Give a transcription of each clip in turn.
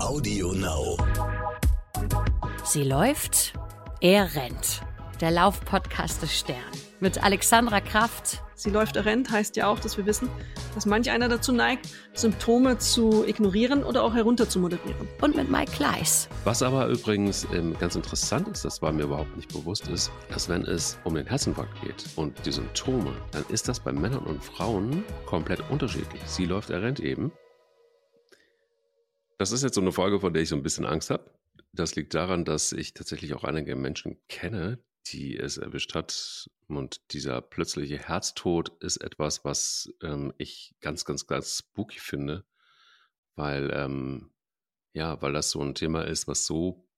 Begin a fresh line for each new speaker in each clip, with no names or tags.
Audio Now.
Sie läuft, er rennt. Der Laufpodcast des Stern. Mit Alexandra Kraft.
Sie läuft, er rennt heißt ja auch, dass wir wissen, dass manch einer dazu neigt, Symptome zu ignorieren oder auch herunter zu moderieren.
Und mit Mike Kleiss.
Was aber übrigens ähm, ganz interessant ist, das war mir überhaupt nicht bewusst, ist, dass wenn es um den Herzinfarkt geht und die Symptome, dann ist das bei Männern und Frauen komplett unterschiedlich. Sie läuft, er rennt eben. Das ist jetzt so eine Folge, von der ich so ein bisschen Angst habe. Das liegt daran, dass ich tatsächlich auch einige Menschen kenne, die es erwischt hat. Und dieser plötzliche Herztod ist etwas, was ähm, ich ganz, ganz, ganz spooky finde, weil, ähm, ja, weil das so ein Thema ist, was so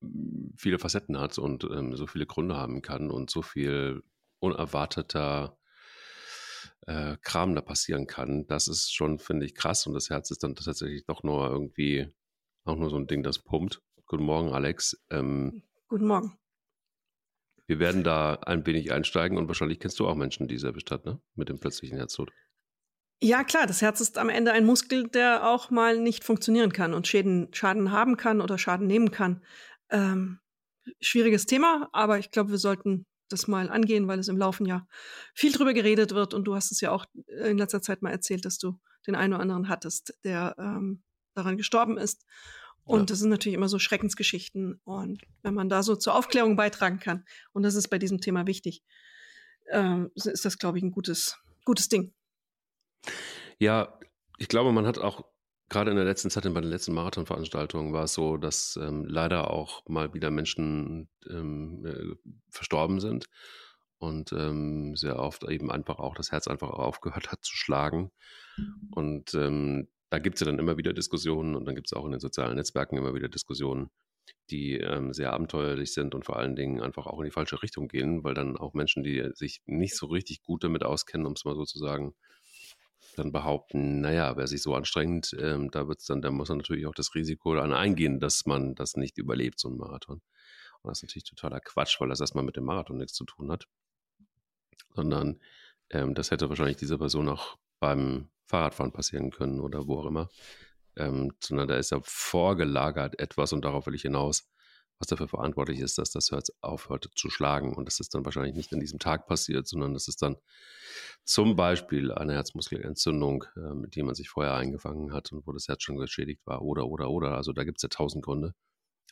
mm, viele Facetten hat und ähm, so viele Gründe haben kann und so viel unerwarteter äh, Kram da passieren kann. Das ist schon, finde ich, krass. Und das Herz ist dann tatsächlich doch nur irgendwie auch nur so ein Ding, das pumpt. Guten Morgen, Alex. Ähm,
Guten Morgen.
Wir werden da ein wenig einsteigen und wahrscheinlich kennst du auch Menschen, die es erwischt hat, ne? Mit dem plötzlichen Herztod.
Ja, klar, das Herz ist am Ende ein Muskel, der auch mal nicht funktionieren kann und Schäden, Schaden haben kann oder Schaden nehmen kann. Ähm, schwieriges Thema, aber ich glaube, wir sollten das mal angehen, weil es im Laufen ja viel drüber geredet wird und du hast es ja auch in letzter Zeit mal erzählt, dass du den einen oder anderen hattest, der ähm, daran gestorben ist. Und ja. das sind natürlich immer so Schreckensgeschichten. Und wenn man da so zur Aufklärung beitragen kann, und das ist bei diesem Thema wichtig, ähm, ist das, glaube ich, ein gutes, gutes Ding.
Ja, ich glaube, man hat auch gerade in der letzten Zeit, bei den letzten Marathonveranstaltungen war es so, dass ähm, leider auch mal wieder Menschen ähm, äh, verstorben sind und ähm, sehr oft eben einfach auch das Herz einfach aufgehört hat zu schlagen. Mhm. Und ähm, da gibt es ja dann immer wieder Diskussionen und dann gibt es auch in den sozialen Netzwerken immer wieder Diskussionen, die ähm, sehr abenteuerlich sind und vor allen Dingen einfach auch in die falsche Richtung gehen, weil dann auch Menschen, die sich nicht so richtig gut damit auskennen, um es mal so zu sagen, dann behaupten, naja, wer sich so anstrengt, ähm, da wird's dann, da muss man natürlich auch das Risiko dann eingehen, dass man das nicht überlebt, so ein Marathon. Und das ist natürlich totaler Quatsch, weil das erstmal mit dem Marathon nichts zu tun hat. Sondern ähm, das hätte wahrscheinlich diese Person auch beim Fahrradfahren passieren können oder wo auch immer. Ähm, sondern da ist ja vorgelagert etwas und darauf will ich hinaus, was dafür verantwortlich ist, dass das Herz aufhört zu schlagen. Und das ist dann wahrscheinlich nicht an diesem Tag passiert, sondern das ist dann zum Beispiel eine Herzmuskelentzündung, äh, mit die man sich vorher eingefangen hat und wo das Herz schon geschädigt war oder, oder, oder. Also da gibt es ja tausend Gründe.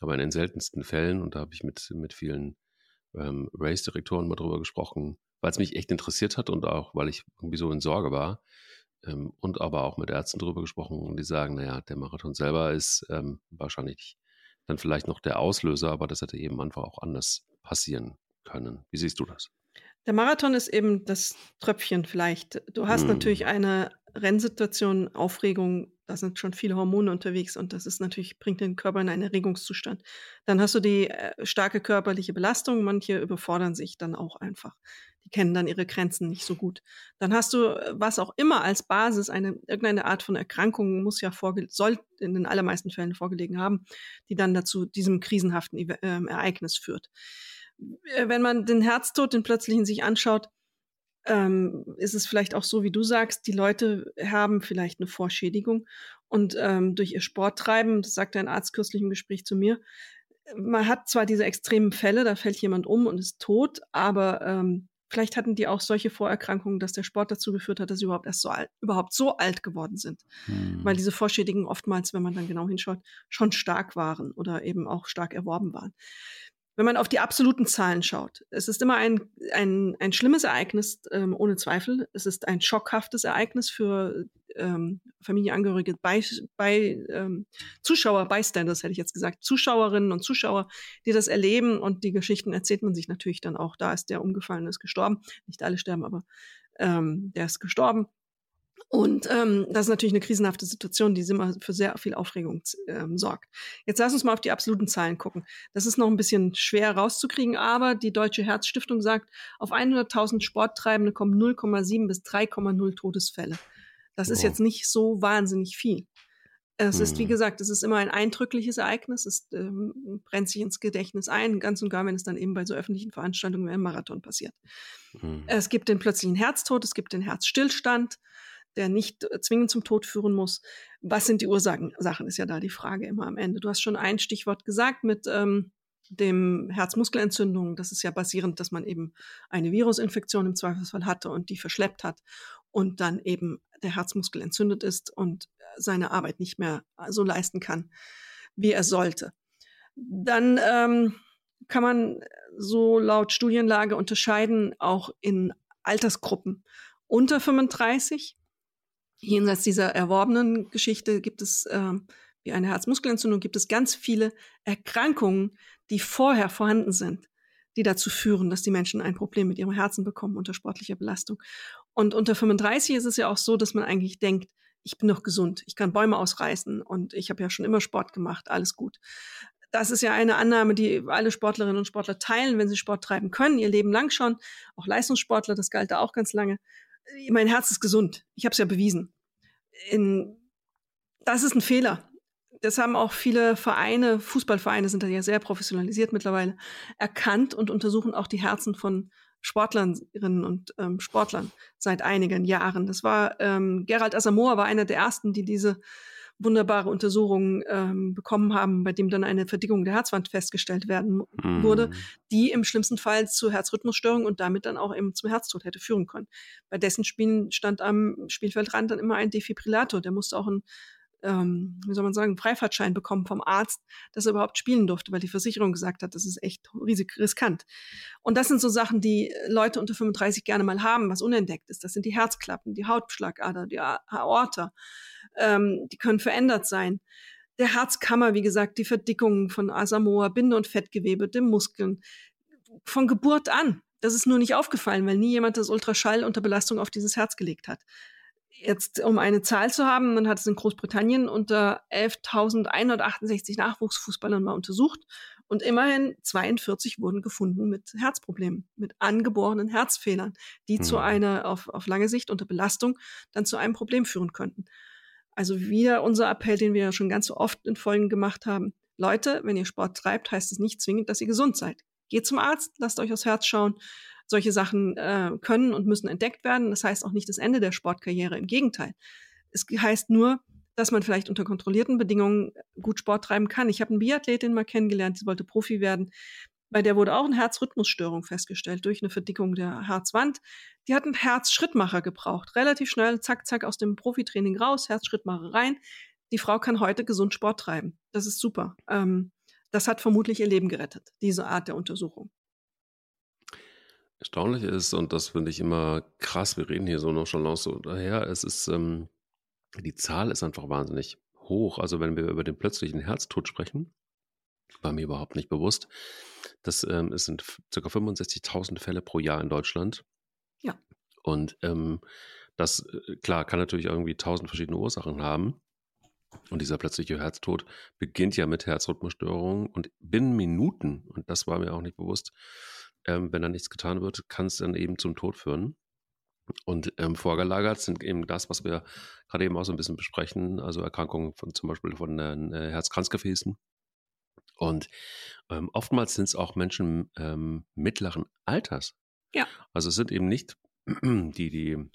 Aber in den seltensten Fällen, und da habe ich mit, mit vielen ähm, Race-Direktoren mal drüber gesprochen, weil es mich echt interessiert hat und auch, weil ich irgendwie so in Sorge war, ähm, und aber auch mit Ärzten drüber gesprochen und die sagen, naja, der Marathon selber ist ähm, wahrscheinlich dann vielleicht noch der Auslöser, aber das hätte eben einfach auch anders passieren können. Wie siehst du das?
Der Marathon ist eben das Tröpfchen vielleicht. Du hast hm. natürlich eine Rennsituation, Aufregung, da sind schon viele Hormone unterwegs und das ist natürlich, bringt den Körper in einen Erregungszustand. Dann hast du die äh, starke körperliche Belastung, manche überfordern sich dann auch einfach. Die kennen dann ihre Grenzen nicht so gut. Dann hast du, äh, was auch immer als Basis, eine, irgendeine Art von Erkrankung muss ja vorge soll in den allermeisten Fällen vorgelegen haben, die dann dazu diesem krisenhaften äh, Ereignis führt. Äh, wenn man den Herztod, den plötzlichen sich anschaut, ähm, ist es vielleicht auch so, wie du sagst, die Leute haben vielleicht eine Vorschädigung und ähm, durch ihr Sporttreiben, das sagte ein Arzt kürzlich im Gespräch zu mir, man hat zwar diese extremen Fälle, da fällt jemand um und ist tot, aber ähm, vielleicht hatten die auch solche Vorerkrankungen, dass der Sport dazu geführt hat, dass sie überhaupt erst so alt, überhaupt so alt geworden sind. Hm. Weil diese Vorschädigungen oftmals, wenn man dann genau hinschaut, schon stark waren oder eben auch stark erworben waren wenn man auf die absoluten Zahlen schaut, es ist immer ein, ein, ein schlimmes Ereignis, ähm, ohne Zweifel. Es ist ein schockhaftes Ereignis für ähm, Familienangehörige, bei, bei ähm, Zuschauer, Bystanders hätte ich jetzt gesagt, Zuschauerinnen und Zuschauer, die das erleben und die Geschichten erzählt man sich natürlich dann auch. Da ist der umgefallen, ist gestorben. Nicht alle sterben, aber ähm, der ist gestorben. Und ähm, das ist natürlich eine krisenhafte Situation, die immer für sehr viel Aufregung ähm, sorgt. Jetzt lass uns mal auf die absoluten Zahlen gucken. Das ist noch ein bisschen schwer rauszukriegen, aber die Deutsche Herzstiftung sagt, auf 100.000 Sporttreibende kommen 0,7 bis 3,0 Todesfälle. Das wow. ist jetzt nicht so wahnsinnig viel. Es hm. ist, wie hm. gesagt, es ist immer ein eindrückliches Ereignis, es ähm, brennt sich ins Gedächtnis ein, ganz und gar, wenn es dann eben bei so öffentlichen Veranstaltungen wie einem Marathon passiert. Hm. Es gibt den plötzlichen Herztod, es gibt den Herzstillstand, der nicht äh, zwingend zum Tod führen muss. Was sind die Ursachen? Sachen ist ja da die Frage immer am Ende. Du hast schon ein Stichwort gesagt mit ähm, dem Herzmuskelentzündung. Das ist ja basierend, dass man eben eine Virusinfektion im Zweifelsfall hatte und die verschleppt hat und dann eben der Herzmuskel entzündet ist und seine Arbeit nicht mehr so leisten kann, wie er sollte. Dann ähm, kann man so laut Studienlage unterscheiden auch in Altersgruppen. Unter 35, jenseits dieser erworbenen Geschichte, gibt es äh, wie eine Herzmuskelentzündung, gibt es ganz viele Erkrankungen, die vorher vorhanden sind, die dazu führen, dass die Menschen ein Problem mit ihrem Herzen bekommen unter sportlicher Belastung. Und unter 35 ist es ja auch so, dass man eigentlich denkt, ich bin doch gesund, ich kann Bäume ausreißen und ich habe ja schon immer Sport gemacht, alles gut. Das ist ja eine Annahme, die alle Sportlerinnen und Sportler teilen, wenn sie Sport treiben können, ihr Leben lang schon. Auch Leistungssportler, das galt da auch ganz lange. Mein Herz ist gesund. Ich habe es ja bewiesen. In, das ist ein Fehler. Das haben auch viele Vereine, Fußballvereine sind da ja sehr professionalisiert mittlerweile, erkannt und untersuchen auch die Herzen von Sportlerinnen und ähm, Sportlern seit einigen Jahren. Das war ähm, Gerald Asamoah war einer der ersten, die diese wunderbare Untersuchungen ähm, bekommen haben, bei dem dann eine Verdickung der Herzwand festgestellt werden mm. wurde, die im schlimmsten Fall zu Herzrhythmusstörungen und damit dann auch eben zum Herztod hätte führen können. Bei dessen Spielen stand am Spielfeldrand dann immer ein Defibrillator, der musste auch ein ähm, wie soll man sagen, Freifahrtschein bekommen vom Arzt, dass er überhaupt spielen durfte, weil die Versicherung gesagt hat, das ist echt riesig riskant. Und das sind so Sachen, die Leute unter 35 gerne mal haben, was unentdeckt ist. Das sind die Herzklappen, die Hautschlagader, die Aorta ähm, die können verändert sein. Der Herzkammer, wie gesagt, die Verdickungen von Asamoah, Binde- und Fettgewebe, den Muskeln, von Geburt an. Das ist nur nicht aufgefallen, weil nie jemand das Ultraschall unter Belastung auf dieses Herz gelegt hat. Jetzt, um eine Zahl zu haben, man hat es in Großbritannien unter 11.168 Nachwuchsfußballern mal untersucht und immerhin 42 wurden gefunden mit Herzproblemen, mit angeborenen Herzfehlern, die mhm. zu einer, auf, auf lange Sicht unter Belastung dann zu einem Problem führen könnten. Also wieder unser Appell, den wir ja schon ganz so oft in Folgen gemacht haben. Leute, wenn ihr Sport treibt, heißt es nicht zwingend, dass ihr gesund seid. Geht zum Arzt, lasst euch aufs Herz schauen. Solche Sachen äh, können und müssen entdeckt werden. Das heißt auch nicht das Ende der Sportkarriere. Im Gegenteil. Es heißt nur, dass man vielleicht unter kontrollierten Bedingungen gut Sport treiben kann. Ich habe eine Biathletin mal kennengelernt, die wollte Profi werden. Bei der wurde auch eine Herzrhythmusstörung festgestellt durch eine Verdickung der Herzwand. Die hat einen Herzschrittmacher gebraucht. Relativ schnell, zack, zack, aus dem Profitraining raus, Herzschrittmacher rein. Die Frau kann heute gesund Sport treiben. Das ist super. Ähm, das hat vermutlich ihr Leben gerettet, diese Art der Untersuchung.
Erstaunlich ist, und das finde ich immer krass, wir reden hier so noch schon so daher, es ist, ähm, die Zahl ist einfach wahnsinnig hoch. Also wenn wir über den plötzlichen Herztod sprechen, war mir überhaupt nicht bewusst. Das ähm, es sind ca. 65.000 Fälle pro Jahr in Deutschland.
Ja.
Und ähm, das, äh, klar, kann natürlich irgendwie tausend verschiedene Ursachen haben. Und dieser plötzliche Herztod beginnt ja mit Herzrhythmusstörungen und binnen Minuten, und das war mir auch nicht bewusst, ähm, wenn da nichts getan wird, kann es dann eben zum Tod führen. Und ähm, vorgelagert sind eben das, was wir gerade eben auch so ein bisschen besprechen, also Erkrankungen von zum Beispiel von äh, Herzkranzgefäßen, und ähm, oftmals sind es auch Menschen ähm, mittleren Alters.
Ja.
Also es sind eben nicht die, die,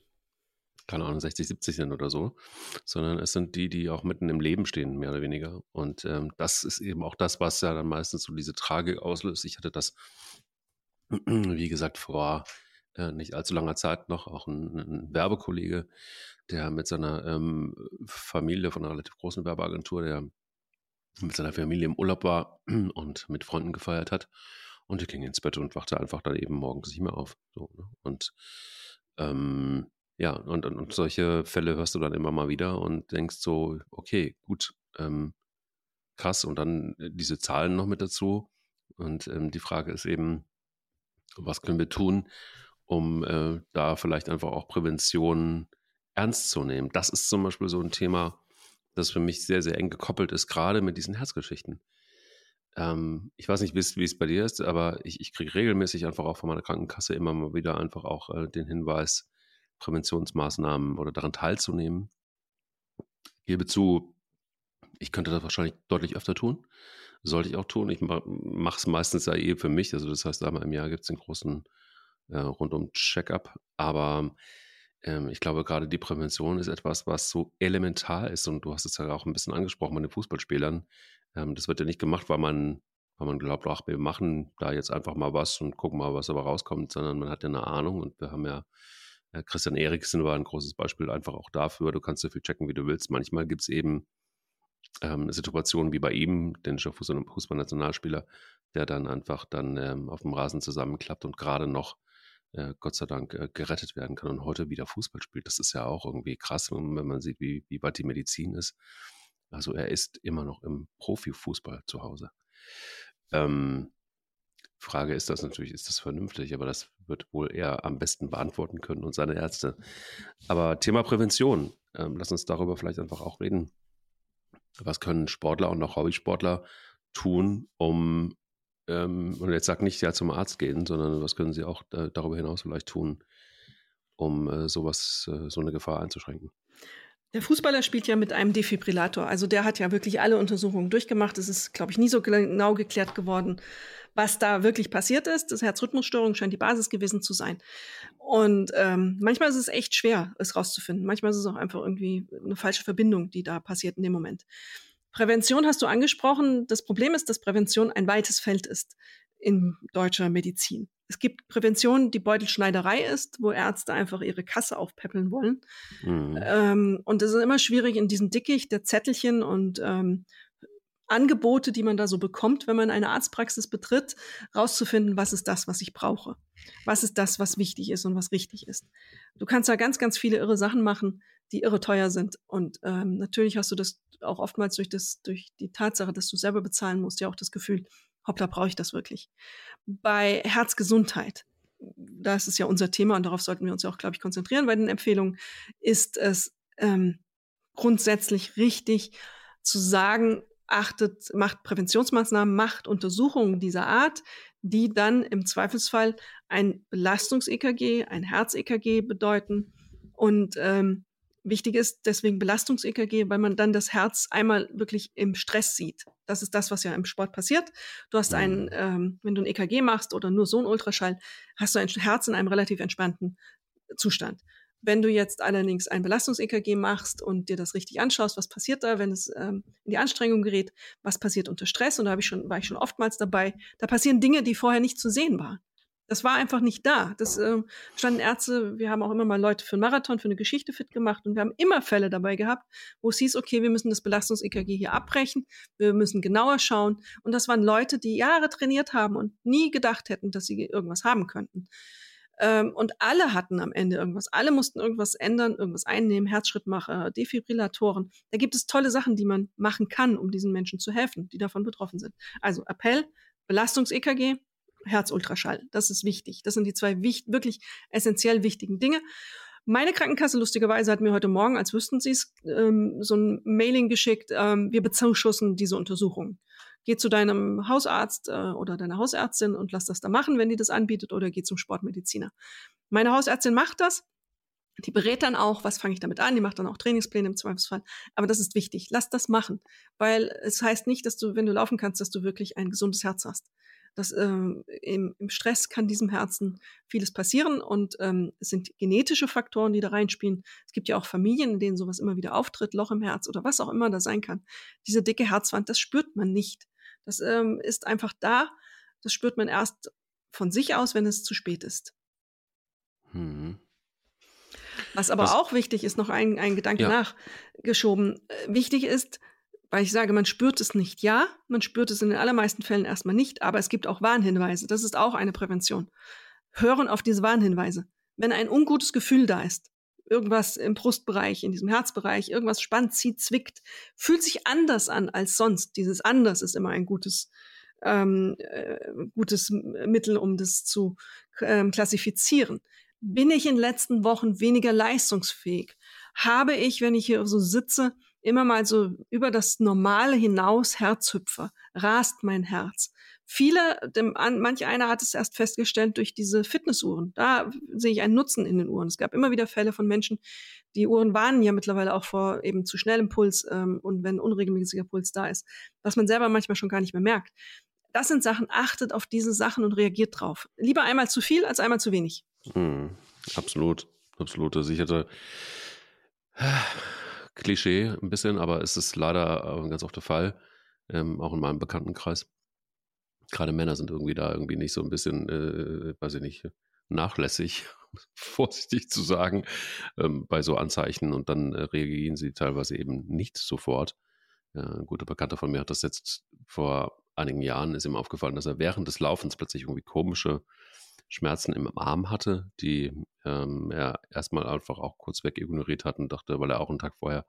keine Ahnung, 60, 70 sind oder so, sondern es sind die, die auch mitten im Leben stehen, mehr oder weniger. Und ähm, das ist eben auch das, was ja dann meistens so diese Tragik auslöst. Ich hatte das, wie gesagt, vor äh, nicht allzu langer Zeit noch auch ein, ein Werbekollege, der mit seiner ähm, Familie von einer relativ großen Werbeagentur, der mit seiner Familie im Urlaub war und mit Freunden gefeiert hat. Und er ging ins Bett und wachte einfach dann eben morgens nicht mehr auf. So, ne? Und ähm, ja, und, und, und, solche Fälle hörst du dann immer mal wieder und denkst so, okay, gut, ähm, krass. Und dann äh, diese Zahlen noch mit dazu. Und ähm, die Frage ist eben, was können wir tun, um äh, da vielleicht einfach auch Prävention ernst zu nehmen? Das ist zum Beispiel so ein Thema, das für mich sehr, sehr eng gekoppelt ist, gerade mit diesen Herzgeschichten. Ähm, ich weiß nicht, wie es bei dir ist, aber ich, ich kriege regelmäßig einfach auch von meiner Krankenkasse immer mal wieder einfach auch äh, den Hinweis, Präventionsmaßnahmen oder daran teilzunehmen. Ich gebe zu, ich könnte das wahrscheinlich deutlich öfter tun. Sollte ich auch tun. Ich mache es meistens ja eh für mich. Also das heißt, einmal im Jahr gibt es den großen äh, rundum Check-up. Aber ähm, ich glaube, gerade die Prävention ist etwas, was so elementar ist. Und du hast es ja auch ein bisschen angesprochen bei den Fußballspielern. Ähm, das wird ja nicht gemacht, weil man, weil man glaubt, ach, wir machen da jetzt einfach mal was und gucken mal, was dabei rauskommt, sondern man hat ja eine Ahnung. Und wir haben ja, äh, Christian Eriksen war ein großes Beispiel einfach auch dafür. Du kannst so viel checken, wie du willst. Manchmal gibt es eben ähm, Situationen wie bei ihm, dänischer Fußballnationalspieler, der dann einfach dann ähm, auf dem Rasen zusammenklappt und gerade noch äh, Gott sei Dank äh, gerettet werden kann und heute wieder Fußball spielt. Das ist ja auch irgendwie krass, wenn man sieht, wie, wie weit die Medizin ist. Also er ist immer noch im Profifußball zu Hause. Ähm, Frage ist das natürlich, ist das vernünftig, aber das wird wohl er am besten beantworten können und seine Ärzte. Aber Thema Prävention, ähm, lass uns darüber vielleicht einfach auch reden. Was können Sportler und auch Hobbysportler tun, um ähm, und jetzt sag nicht ja zum Arzt gehen, sondern was können sie auch äh, darüber hinaus vielleicht tun, um äh, sowas, äh, so eine Gefahr einzuschränken?
Der Fußballer spielt ja mit einem Defibrillator. Also der hat ja wirklich alle Untersuchungen durchgemacht. Es ist, glaube ich, nie so genau geklärt geworden, was da wirklich passiert ist. Das Herzrhythmusstörung scheint die Basis gewesen zu sein. Und ähm, manchmal ist es echt schwer, es rauszufinden. Manchmal ist es auch einfach irgendwie eine falsche Verbindung, die da passiert in dem Moment. Prävention hast du angesprochen. Das Problem ist, dass Prävention ein weites Feld ist in deutscher Medizin. Es gibt Prävention, die Beutelschneiderei ist, wo Ärzte einfach ihre Kasse aufpäppeln wollen. Mhm. Ähm, und es ist immer schwierig in diesem Dickicht der Zettelchen und ähm, Angebote, die man da so bekommt, wenn man eine Arztpraxis betritt, rauszufinden, was ist das, was ich brauche? Was ist das, was wichtig ist und was richtig ist? Du kannst da ganz, ganz viele irre Sachen machen, die irre teuer sind. Und ähm, natürlich hast du das auch oftmals durch, das, durch die Tatsache, dass du selber bezahlen musst, ja auch das Gefühl, hoppla, brauche ich das wirklich. Bei Herzgesundheit, das ist ja unser Thema und darauf sollten wir uns ja auch, glaube ich, konzentrieren bei den Empfehlungen, ist es ähm, grundsätzlich richtig zu sagen, achtet, macht Präventionsmaßnahmen, macht Untersuchungen dieser Art, die dann im Zweifelsfall ein Belastungs-EKG, ein Herz-EKG bedeuten und ähm, Wichtig ist deswegen Belastungs-EKG, weil man dann das Herz einmal wirklich im Stress sieht. Das ist das, was ja im Sport passiert. Du hast einen, mhm. ähm, wenn du ein EKG machst oder nur so ein Ultraschall, hast du ein Herz in einem relativ entspannten Zustand. Wenn du jetzt allerdings ein Belastungs-EKG machst und dir das richtig anschaust, was passiert da, wenn es ähm, in die Anstrengung gerät, was passiert unter Stress, und da ich schon, war ich schon oftmals dabei, da passieren Dinge, die vorher nicht zu sehen waren. Das war einfach nicht da. Das äh, standen Ärzte, wir haben auch immer mal Leute für einen Marathon, für eine Geschichte fit gemacht und wir haben immer Fälle dabei gehabt, wo es hieß, okay, wir müssen das Belastungs-EKG hier abbrechen, wir müssen genauer schauen. Und das waren Leute, die Jahre trainiert haben und nie gedacht hätten, dass sie irgendwas haben könnten. Ähm, und alle hatten am Ende irgendwas. Alle mussten irgendwas ändern, irgendwas einnehmen, Herzschrittmacher, Defibrillatoren. Da gibt es tolle Sachen, die man machen kann, um diesen Menschen zu helfen, die davon betroffen sind. Also Appell, Belastungs-EKG, Herzultraschall. Das ist wichtig. Das sind die zwei wichtig, wirklich essentiell wichtigen Dinge. Meine Krankenkasse lustigerweise hat mir heute Morgen, als wüssten sie es, ähm, so ein Mailing geschickt, ähm, wir bezuschussen diese Untersuchung. Geh zu deinem Hausarzt äh, oder deiner Hausärztin und lass das da machen, wenn die das anbietet, oder geh zum Sportmediziner. Meine Hausärztin macht das. Die berät dann auch, was fange ich damit an, die macht dann auch Trainingspläne im Zweifelsfall. Aber das ist wichtig. Lass das machen. Weil es heißt nicht, dass du, wenn du laufen kannst, dass du wirklich ein gesundes Herz hast. Das, ähm, im, im, Stress kann diesem Herzen vieles passieren und ähm, es sind genetische Faktoren, die da reinspielen. Es gibt ja auch Familien, in denen sowas immer wieder auftritt, Loch im Herz oder was auch immer da sein kann. Diese dicke Herzwand, das spürt man nicht. Das ähm, ist einfach da. Das spürt man erst von sich aus, wenn es zu spät ist. Hm. Was aber was? auch wichtig ist, noch ein, ein Gedanke ja. nachgeschoben. Äh, wichtig ist, weil ich sage, man spürt es nicht. Ja, man spürt es in den allermeisten Fällen erstmal nicht, aber es gibt auch Warnhinweise. Das ist auch eine Prävention. Hören auf diese Warnhinweise. Wenn ein ungutes Gefühl da ist, irgendwas im Brustbereich, in diesem Herzbereich, irgendwas spannt, zieht, zwickt, fühlt sich anders an als sonst. Dieses anders ist immer ein gutes, ähm, äh, gutes Mittel, um das zu ähm, klassifizieren. Bin ich in den letzten Wochen weniger leistungsfähig? Habe ich, wenn ich hier so sitze, immer mal so über das Normale hinaus Herzhüpfer, rast mein Herz. Viele, dem, manch einer hat es erst festgestellt durch diese Fitnessuhren. Da sehe ich einen Nutzen in den Uhren. Es gab immer wieder Fälle von Menschen, die Uhren warnen ja mittlerweile auch vor eben zu schnellem Puls ähm, und wenn unregelmäßiger Puls da ist, was man selber manchmal schon gar nicht mehr merkt. Das sind Sachen, achtet auf diese Sachen und reagiert drauf. Lieber einmal zu viel als einmal zu wenig.
Hm, absolut. absolut. Also ich hatte Klischee ein bisschen, aber es ist leider ganz oft der Fall, ähm, auch in meinem Bekanntenkreis. Gerade Männer sind irgendwie da irgendwie nicht so ein bisschen, äh, weiß ich nicht, nachlässig, vorsichtig zu sagen, ähm, bei so Anzeichen und dann äh, reagieren sie teilweise eben nicht sofort. Ja, ein guter Bekannter von mir hat das jetzt vor einigen Jahren, ist ihm aufgefallen, dass er während des Laufens plötzlich irgendwie komische Schmerzen im Arm hatte, die ähm, er erstmal einfach auch kurz weg ignoriert hat und dachte, weil er auch einen Tag vorher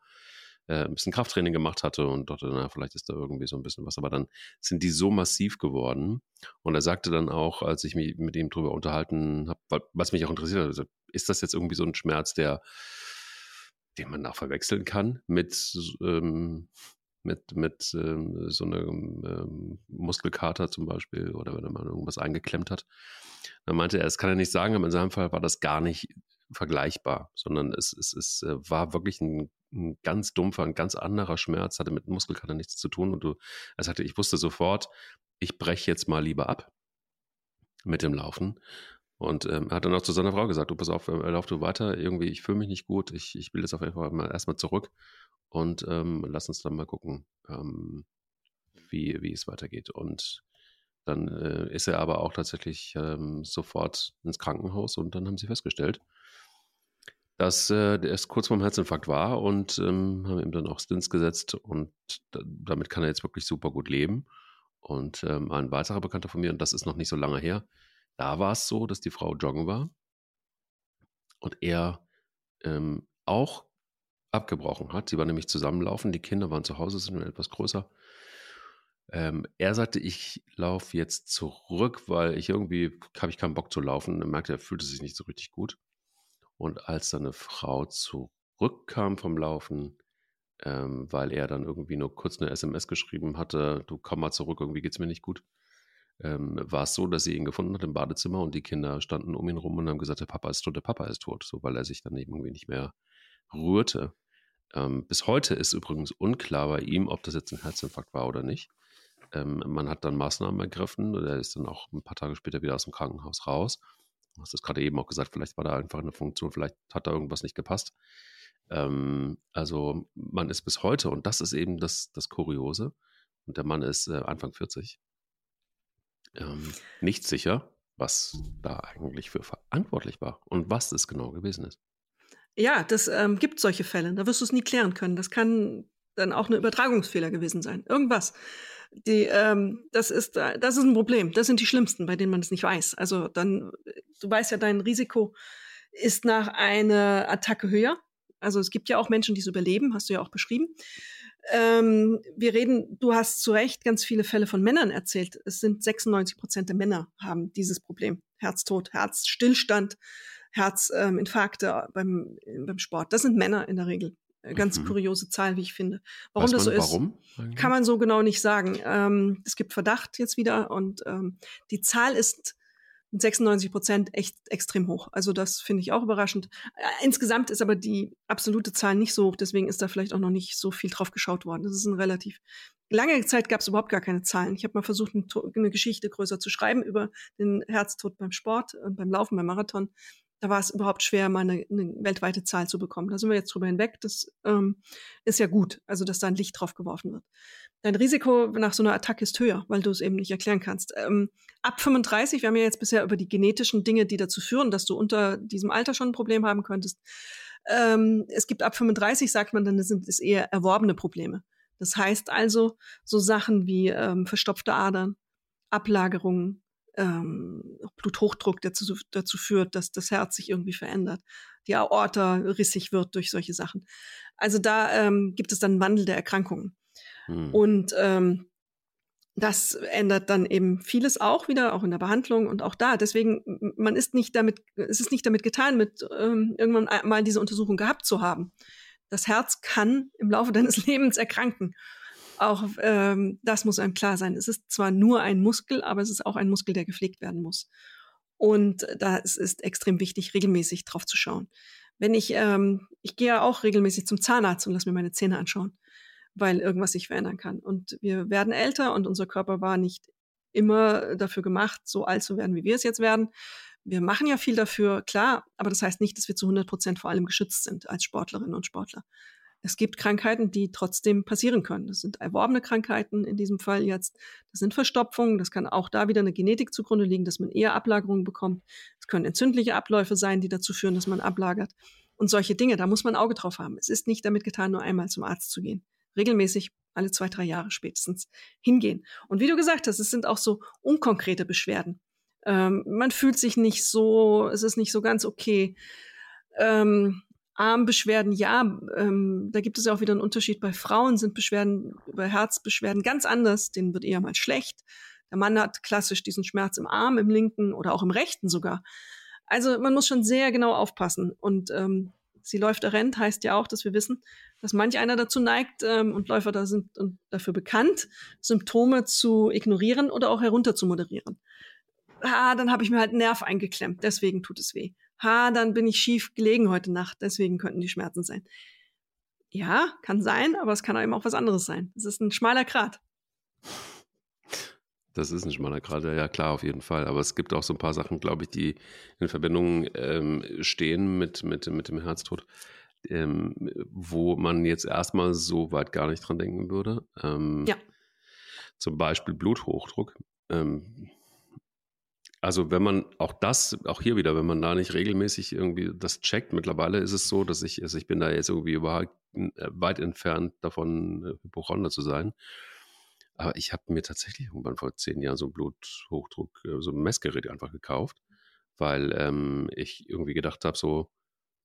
äh, ein bisschen Krafttraining gemacht hatte und dachte, na, vielleicht ist da irgendwie so ein bisschen was. Aber dann sind die so massiv geworden. Und er sagte dann auch, als ich mich mit ihm drüber unterhalten habe, was mich auch interessiert hat, ist das jetzt irgendwie so ein Schmerz, der, den man auch verwechseln kann mit, ähm, mit, mit ähm, so einem ähm, Muskelkater zum Beispiel oder wenn man irgendwas eingeklemmt hat. Dann meinte er, das kann er nicht sagen, aber in seinem Fall war das gar nicht vergleichbar, sondern es, es, es äh, war wirklich ein ein ganz dumpfer, ein ganz anderer Schmerz, hatte mit Muskelkater nichts zu tun. Und du, er sagte, ich wusste sofort, ich breche jetzt mal lieber ab mit dem Laufen. Und ähm, er hat dann auch zu seiner Frau gesagt, du pass auf, äh, lauf du weiter, irgendwie, ich fühle mich nicht gut, ich, ich will jetzt auf jeden Fall mal erstmal zurück und ähm, lass uns dann mal gucken, ähm, wie, wie es weitergeht. Und dann äh, ist er aber auch tatsächlich ähm, sofort ins Krankenhaus und dann haben sie festgestellt, dass äh, er kurz vorm Herzinfarkt war und ähm, haben ihm dann auch Stints gesetzt und damit kann er jetzt wirklich super gut leben. Und ähm, ein weiterer Bekannter von mir, und das ist noch nicht so lange her, da war es so, dass die Frau joggen war und er ähm, auch abgebrochen hat. Sie waren nämlich zusammenlaufen, die Kinder waren zu Hause, sind etwas größer. Ähm, er sagte, ich laufe jetzt zurück, weil ich irgendwie habe ich keinen Bock zu laufen. Er merkte, er fühlte sich nicht so richtig gut. Und als seine Frau zurückkam vom Laufen, ähm, weil er dann irgendwie nur kurz eine SMS geschrieben hatte, du komm mal zurück, irgendwie geht es mir nicht gut, ähm, war es so, dass sie ihn gefunden hat im Badezimmer und die Kinder standen um ihn rum und haben gesagt, der Papa ist tot, der Papa ist tot, so weil er sich dann irgendwie nicht mehr rührte. Ähm, bis heute ist übrigens unklar bei ihm, ob das jetzt ein Herzinfarkt war oder nicht. Ähm, man hat dann Maßnahmen ergriffen, er ist dann auch ein paar Tage später wieder aus dem Krankenhaus raus. Du hast es gerade eben auch gesagt, vielleicht war da einfach eine Funktion, vielleicht hat da irgendwas nicht gepasst. Ähm, also man ist bis heute, und das ist eben das, das Kuriose, und der Mann ist äh, Anfang 40, ähm, nicht sicher, was da eigentlich für verantwortlich war und was es genau gewesen ist.
Ja, das ähm, gibt solche Fälle. Da wirst du es nie klären können. Das kann dann auch eine Übertragungsfehler gewesen sein. Irgendwas. Die, ähm, das, ist, äh, das ist ein Problem. Das sind die schlimmsten, bei denen man es nicht weiß. Also dann, du weißt ja, dein Risiko ist nach einer Attacke höher. Also es gibt ja auch Menschen, die es überleben, hast du ja auch beschrieben. Ähm, wir reden, du hast zu Recht ganz viele Fälle von Männern erzählt. Es sind 96 Prozent der Männer haben dieses Problem. Herztod, Herzstillstand, Herzinfarkte ähm, beim, beim Sport. Das sind Männer in der Regel. Äh, ganz mhm. kuriose Zahl, wie ich finde. Warum
Weiß
das so ist,
warum
kann man so genau nicht sagen. Ähm, es gibt Verdacht jetzt wieder und ähm, die Zahl ist mit 96 Prozent echt extrem hoch. Also das finde ich auch überraschend. Äh, insgesamt ist aber die absolute Zahl nicht so hoch, deswegen ist da vielleicht auch noch nicht so viel drauf geschaut worden. Das ist ein relativ lange Zeit gab es überhaupt gar keine Zahlen. Ich habe mal versucht, eine Geschichte größer zu schreiben über den Herztod beim Sport und beim Laufen, beim Marathon da war es überhaupt schwer, mal eine, eine, weltweite Zahl zu bekommen. Da sind wir jetzt drüber hinweg. Das ähm, ist ja gut, also dass da ein Licht drauf geworfen wird. Dein Risiko nach so einer Attacke ist höher, weil du es eben nicht erklären kannst. Ähm, ab 35, wir haben ja jetzt bisher über die genetischen Dinge, die dazu führen, dass du unter diesem Alter schon ein Problem haben könntest. Ähm, es gibt ab 35, sagt man, dann sind es eher erworbene Probleme. Das heißt also so Sachen wie ähm, verstopfte Adern, Ablagerungen, ähm, Bluthochdruck, der dazu, dazu führt, dass das Herz sich irgendwie verändert, die Aorta rissig wird durch solche Sachen. Also da ähm, gibt es dann einen Wandel der Erkrankungen. Hm. Und ähm, das ändert dann eben vieles auch wieder, auch in der Behandlung und auch da. Deswegen, man ist nicht damit, es ist nicht damit getan, mit ähm, irgendwann mal diese Untersuchung gehabt zu haben. Das Herz kann im Laufe deines Lebens erkranken. Auch ähm, das muss einem klar sein. Es ist zwar nur ein Muskel, aber es ist auch ein Muskel, der gepflegt werden muss. Und da ist es extrem wichtig, regelmäßig drauf zu schauen. Wenn ich, ähm, ich gehe ja auch regelmäßig zum Zahnarzt und lasse mir meine Zähne anschauen, weil irgendwas sich verändern kann. Und wir werden älter und unser Körper war nicht immer dafür gemacht, so alt zu werden, wie wir es jetzt werden. Wir machen ja viel dafür, klar, aber das heißt nicht, dass wir zu 100 Prozent vor allem geschützt sind als Sportlerinnen und Sportler. Es gibt Krankheiten, die trotzdem passieren können. Das sind erworbene Krankheiten in diesem Fall jetzt. Das sind Verstopfungen. Das kann auch da wieder eine Genetik zugrunde liegen, dass man eher Ablagerungen bekommt. Es können entzündliche Abläufe sein, die dazu führen, dass man ablagert. Und solche Dinge, da muss man Auge drauf haben. Es ist nicht damit getan, nur einmal zum Arzt zu gehen. Regelmäßig alle zwei, drei Jahre spätestens hingehen. Und wie du gesagt hast, es sind auch so unkonkrete Beschwerden. Ähm, man fühlt sich nicht so, es ist nicht so ganz okay. Ähm, Armbeschwerden, ja, ähm, da gibt es ja auch wieder einen Unterschied. Bei Frauen sind Beschwerden, bei Herzbeschwerden ganz anders. Denen wird eher mal schlecht. Der Mann hat klassisch diesen Schmerz im Arm, im linken oder auch im rechten sogar. Also man muss schon sehr genau aufpassen. Und ähm, sie läuft er rennt heißt ja auch, dass wir wissen, dass manch einer dazu neigt ähm, und Läufer da sind und dafür bekannt, Symptome zu ignorieren oder auch herunter zu moderieren. Ah, dann habe ich mir halt einen Nerv eingeklemmt, deswegen tut es weh ha, dann bin ich schief gelegen heute Nacht, deswegen könnten die Schmerzen sein. Ja, kann sein, aber es kann eben auch was anderes sein. Es ist ein schmaler Grat.
Das ist ein schmaler Grad, ja klar, auf jeden Fall. Aber es gibt auch so ein paar Sachen, glaube ich, die in Verbindung ähm, stehen mit, mit, mit dem Herztod, ähm, wo man jetzt erstmal so weit gar nicht dran denken würde. Ähm, ja. Zum Beispiel Bluthochdruck. Ähm, also wenn man auch das, auch hier wieder, wenn man da nicht regelmäßig irgendwie das checkt, mittlerweile ist es so, dass ich, also ich bin da jetzt irgendwie überhaupt äh, weit entfernt davon, äh, Hypochonder zu sein. Aber ich habe mir tatsächlich irgendwann vor zehn Jahren so ein Bluthochdruck, äh, so ein Messgerät einfach gekauft, weil ähm, ich irgendwie gedacht habe, so,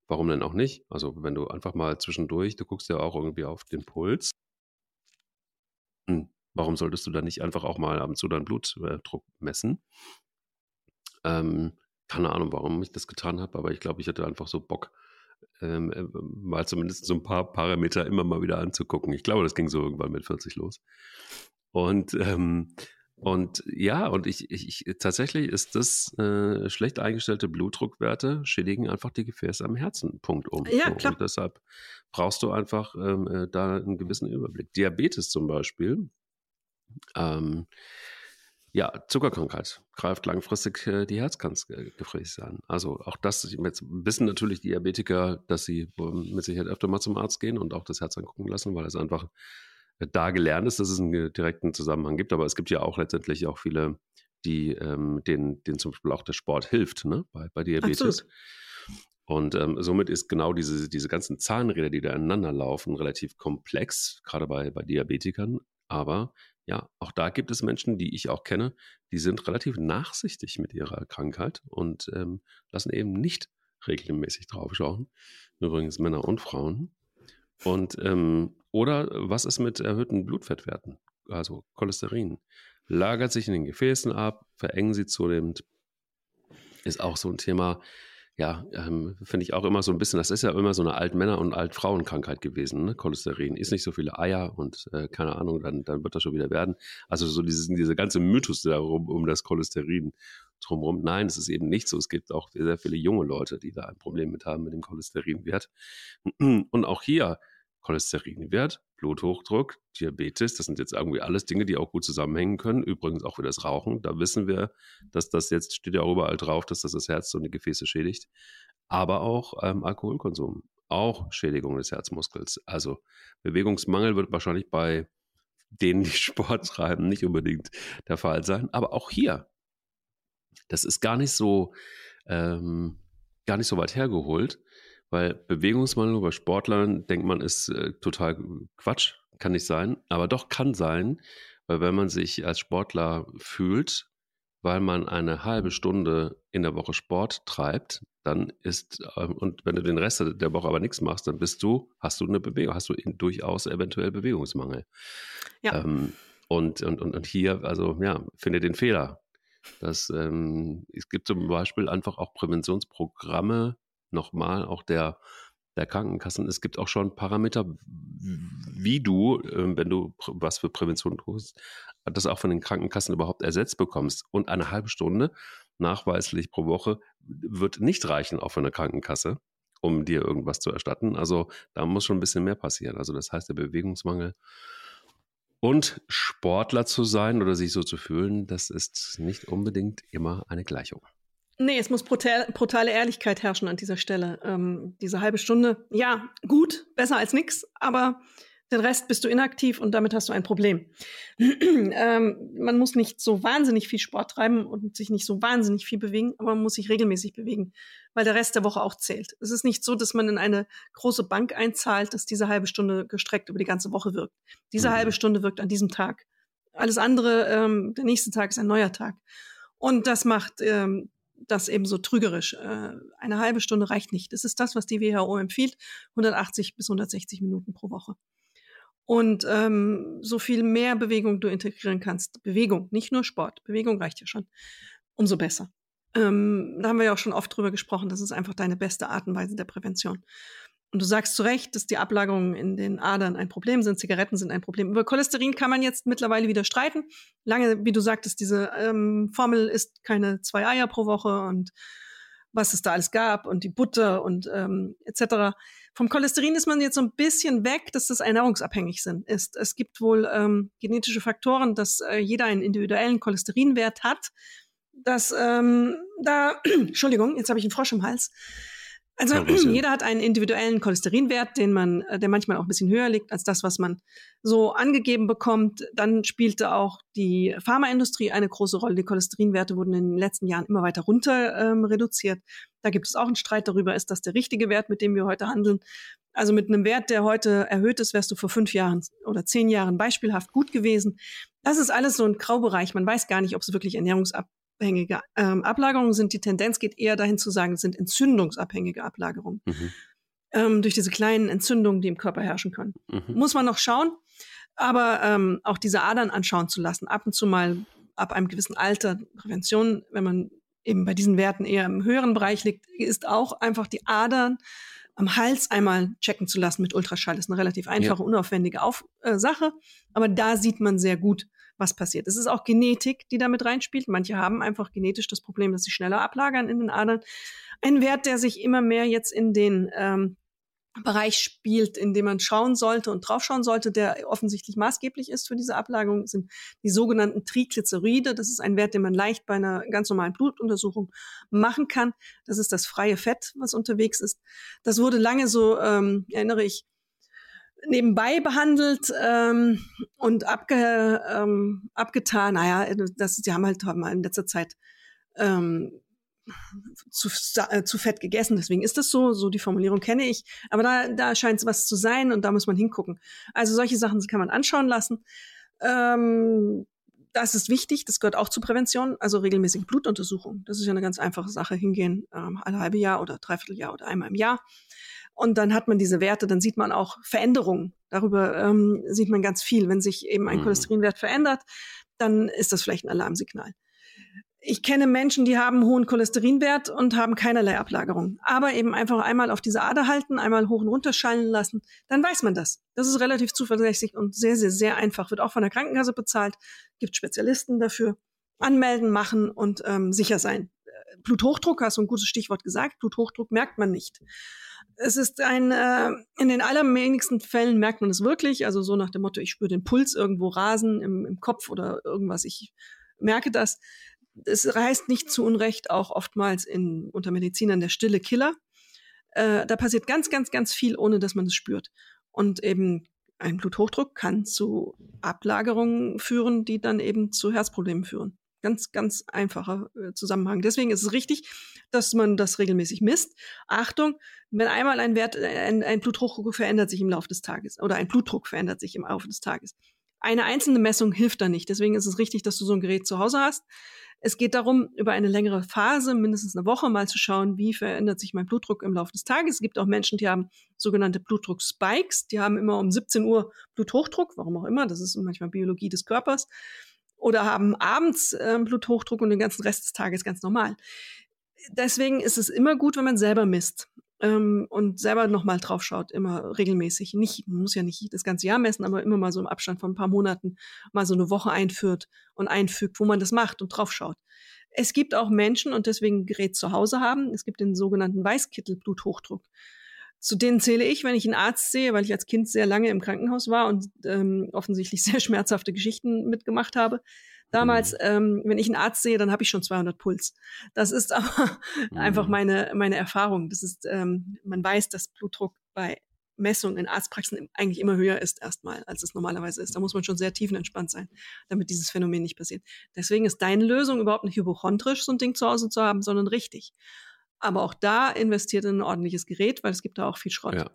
warum denn auch nicht? Also wenn du einfach mal zwischendurch, du guckst ja auch irgendwie auf den Puls. Hm, warum solltest du da nicht einfach auch mal ab und zu deinen Blutdruck messen? Ähm, keine Ahnung, warum ich das getan habe, aber ich glaube, ich hatte einfach so Bock, ähm, äh, mal zumindest so ein paar Parameter immer mal wieder anzugucken. Ich glaube, das ging so irgendwann mit 40 los. Und ähm, und ja, und ich, ich, ich tatsächlich ist das äh, schlecht eingestellte Blutdruckwerte schädigen einfach die Gefäße am Herzen. Punkt um.
Ja, klar.
Und deshalb brauchst du einfach ähm, äh, da einen gewissen Überblick. Diabetes zum Beispiel. Ähm, ja, Zuckerkrankheit greift langfristig äh, die Herzgefäße an. Also auch das, jetzt wissen natürlich Diabetiker, dass sie mit Sicherheit öfter mal zum Arzt gehen und auch das Herz angucken lassen, weil es einfach da gelernt ist, dass es einen direkten Zusammenhang gibt. Aber es gibt ja auch letztendlich auch viele, die ähm, denen, denen zum Beispiel auch der Sport hilft, ne? bei, bei Diabetes. Absolut. Und ähm, somit ist genau diese, diese ganzen Zahnräder, die da ineinander laufen, relativ komplex, gerade bei, bei Diabetikern. Aber ja, auch da gibt es Menschen, die ich auch kenne, die sind relativ nachsichtig mit ihrer Krankheit und ähm, lassen eben nicht regelmäßig draufschauen. Übrigens Männer und Frauen. Und ähm, oder was ist mit erhöhten Blutfettwerten, also Cholesterin? Lagert sich in den Gefäßen ab, verengen sie zunehmend. Ist auch so ein Thema, ja, ähm, finde ich auch immer so ein bisschen, das ist ja immer so eine Altmänner- und Altfrauenkrankheit gewesen, ne? Cholesterin. Ist nicht so viele Eier und äh, keine Ahnung, dann, dann wird das schon wieder werden. Also so dieses, diese ganze Mythos darum, um das Cholesterin drumherum. Nein, es ist eben nicht so. Es gibt auch sehr viele junge Leute, die da ein Problem mit haben mit dem Cholesterinwert. Und auch hier Cholesterinwert, Bluthochdruck, Diabetes, das sind jetzt irgendwie alles Dinge, die auch gut zusammenhängen können. Übrigens auch für das Rauchen. Da wissen wir, dass das jetzt steht ja auch überall drauf, dass das das Herz und die Gefäße schädigt. Aber auch ähm, Alkoholkonsum, auch Schädigung des Herzmuskels. Also Bewegungsmangel wird wahrscheinlich bei denen, die Sport treiben, nicht unbedingt der Fall sein. Aber auch hier, das ist gar nicht so, ähm, gar nicht so weit hergeholt. Weil Bewegungsmangel bei Sportlern denkt man ist äh, total Quatsch, kann nicht sein, aber doch kann sein, weil wenn man sich als Sportler fühlt, weil man eine halbe Stunde in der Woche Sport treibt, dann ist, ähm, und wenn du den Rest der Woche aber nichts machst, dann bist du, hast du eine Bewegung, hast du durchaus eventuell Bewegungsmangel. Ja. Ähm, und, und, und, und hier, also ja, finde den Fehler. Das, ähm, es gibt zum Beispiel einfach auch Präventionsprogramme, nochmal auch der, der Krankenkassen. Es gibt auch schon Parameter, wie du, ähm, wenn du was für Prävention tust, das auch von den Krankenkassen überhaupt ersetzt bekommst. Und eine halbe Stunde nachweislich pro Woche wird nicht reichen, auch von der Krankenkasse, um dir irgendwas zu erstatten. Also da muss schon ein bisschen mehr passieren. Also das heißt, der Bewegungsmangel und Sportler zu sein oder sich so zu fühlen, das ist nicht unbedingt immer eine Gleichung.
Nee, es muss brutal, brutale Ehrlichkeit herrschen an dieser Stelle. Ähm, diese halbe Stunde, ja, gut, besser als nix, aber den Rest bist du inaktiv und damit hast du ein Problem. ähm, man muss nicht so wahnsinnig viel Sport treiben und sich nicht so wahnsinnig viel bewegen, aber man muss sich regelmäßig bewegen, weil der Rest der Woche auch zählt. Es ist nicht so, dass man in eine große Bank einzahlt, dass diese halbe Stunde gestreckt über die ganze Woche wirkt. Diese mhm. halbe Stunde wirkt an diesem Tag. Alles andere, ähm, der nächste Tag ist ein neuer Tag. Und das macht ähm, das eben so trügerisch. Äh, eine halbe Stunde reicht nicht. Das ist das, was die WHO empfiehlt. 180 bis 160 Minuten pro Woche. Und ähm, so viel mehr Bewegung du integrieren kannst, Bewegung, nicht nur Sport, Bewegung reicht ja schon, umso besser. Ähm, da haben wir ja auch schon oft drüber gesprochen, das ist einfach deine beste Art und Weise der Prävention. Und du sagst zu Recht, dass die Ablagerungen in den Adern ein Problem sind, Zigaretten sind ein Problem. Über Cholesterin kann man jetzt mittlerweile wieder streiten. Lange, wie du sagtest, diese ähm, Formel ist keine zwei Eier pro Woche und was es da alles gab und die Butter und ähm, etc. Vom Cholesterin ist man jetzt so ein bisschen weg, dass das ernährungsabhängig sind, ist. Es gibt wohl ähm, genetische Faktoren, dass äh, jeder einen individuellen Cholesterinwert hat. Dass ähm, da, Entschuldigung, jetzt habe ich einen Frosch im Hals. Also jeder hat einen individuellen Cholesterinwert, den man, äh, der manchmal auch ein bisschen höher liegt als das, was man so angegeben bekommt. Dann spielte auch die Pharmaindustrie eine große Rolle. Die Cholesterinwerte wurden in den letzten Jahren immer weiter runter ähm, reduziert. Da gibt es auch einen Streit darüber, ist das der richtige Wert, mit dem wir heute handeln. Also mit einem Wert, der heute erhöht ist, wärst du vor fünf Jahren oder zehn Jahren beispielhaft gut gewesen. Das ist alles so ein Graubereich. Man weiß gar nicht, ob es wirklich ernährungsab abhängige ähm, Ablagerungen sind. Die Tendenz geht eher dahin zu sagen, es sind entzündungsabhängige Ablagerungen. Mhm. Ähm, durch diese kleinen Entzündungen, die im Körper herrschen können. Mhm. Muss man noch schauen, aber ähm, auch diese Adern anschauen zu lassen, ab und zu mal ab einem gewissen Alter, Prävention, wenn man eben bei diesen Werten eher im höheren Bereich liegt, ist auch einfach die Adern am Hals einmal checken zu lassen mit Ultraschall. Das ist eine relativ einfache, ja. unaufwendige Auf äh, Sache, aber da sieht man sehr gut, was passiert. Es ist auch Genetik, die damit reinspielt. Manche haben einfach genetisch das Problem, dass sie schneller ablagern in den Adern. Ein Wert, der sich immer mehr jetzt in den ähm, Bereich spielt, in dem man schauen sollte und draufschauen sollte, der offensichtlich maßgeblich ist für diese Ablagerung, sind die sogenannten Triglyceride. Das ist ein Wert, den man leicht bei einer ganz normalen Blutuntersuchung machen kann. Das ist das freie Fett, was unterwegs ist. Das wurde lange so, ähm, erinnere ich, nebenbei behandelt ähm, und abge, ähm, abgetan. Naja, das, die haben halt haben in letzter Zeit ähm, zu, äh, zu fett gegessen. Deswegen ist das so. So die Formulierung kenne ich. Aber da, da scheint es was zu sein und da muss man hingucken. Also solche Sachen kann man anschauen lassen. Ähm, das ist wichtig, das gehört auch zur Prävention, also regelmäßige Blutuntersuchung. Das ist ja eine ganz einfache Sache, hingehen ähm, alle halbe Jahr oder dreiviertel Jahr oder einmal im Jahr. Und dann hat man diese Werte, dann sieht man auch Veränderungen. Darüber ähm, sieht man ganz viel. Wenn sich eben ein mhm. Cholesterinwert verändert, dann ist das vielleicht ein Alarmsignal. Ich kenne Menschen, die haben hohen Cholesterinwert und haben keinerlei Ablagerung. Aber eben einfach einmal auf diese Ader halten, einmal hoch und runter schallen lassen, dann weiß man das. Das ist relativ zuverlässig und sehr, sehr, sehr einfach. Wird auch von der Krankenkasse bezahlt, gibt Spezialisten dafür. Anmelden, machen und ähm, sicher sein. Bluthochdruck, hast du ein gutes Stichwort gesagt. Bluthochdruck merkt man nicht es ist ein, äh, in den allerwenigsten Fällen merkt man es wirklich, also so nach dem Motto, ich spüre den Puls irgendwo rasen im, im Kopf oder irgendwas, ich merke das. Es heißt nicht zu Unrecht auch oftmals in, unter Medizinern der stille Killer. Äh, da passiert ganz, ganz, ganz viel, ohne dass man es spürt. Und eben ein Bluthochdruck kann zu Ablagerungen führen, die dann eben zu Herzproblemen führen. Ganz, ganz einfacher äh, Zusammenhang. Deswegen ist es richtig, dass man das regelmäßig misst. Achtung, wenn einmal ein Wert, äh, ein, ein Blutdruck verändert sich im Laufe des Tages oder ein Blutdruck verändert sich im Laufe des Tages. Eine einzelne Messung hilft da nicht. Deswegen ist es richtig, dass du so ein Gerät zu Hause hast. Es geht darum, über eine längere Phase, mindestens eine Woche, mal zu schauen, wie verändert sich mein Blutdruck im Laufe des Tages. Es gibt auch Menschen, die haben sogenannte Blutdruckspikes. Die haben immer um 17 Uhr Bluthochdruck, warum auch immer. Das ist manchmal Biologie des Körpers oder haben abends äh, Bluthochdruck und den ganzen Rest des Tages ganz normal. Deswegen ist es immer gut, wenn man selber misst ähm, und selber nochmal drauf schaut, immer regelmäßig. Nicht, man muss ja nicht das ganze Jahr messen, aber immer mal so im Abstand von ein paar Monaten mal so eine Woche einführt und einfügt, wo man das macht und drauf schaut. Es gibt auch Menschen und deswegen Gerät zu Hause haben. Es gibt den sogenannten Weißkittel-Bluthochdruck. Zu denen zähle ich, wenn ich einen Arzt sehe, weil ich als Kind sehr lange im Krankenhaus war und ähm, offensichtlich sehr schmerzhafte Geschichten mitgemacht habe. Damals, mhm. ähm, wenn ich einen Arzt sehe, dann habe ich schon 200 Puls. Das ist aber mhm. einfach meine, meine Erfahrung. Das ist, ähm, man weiß, dass Blutdruck bei Messung in Arztpraxen eigentlich immer höher ist erstmal, als es normalerweise ist. Da muss man schon sehr tiefenentspannt sein, damit dieses Phänomen nicht passiert. Deswegen ist deine Lösung überhaupt nicht hypochondrisch, so ein Ding zu Hause zu haben, sondern richtig. Aber auch da investiert in ein ordentliches Gerät, weil es gibt da auch viel Schrott. Ja.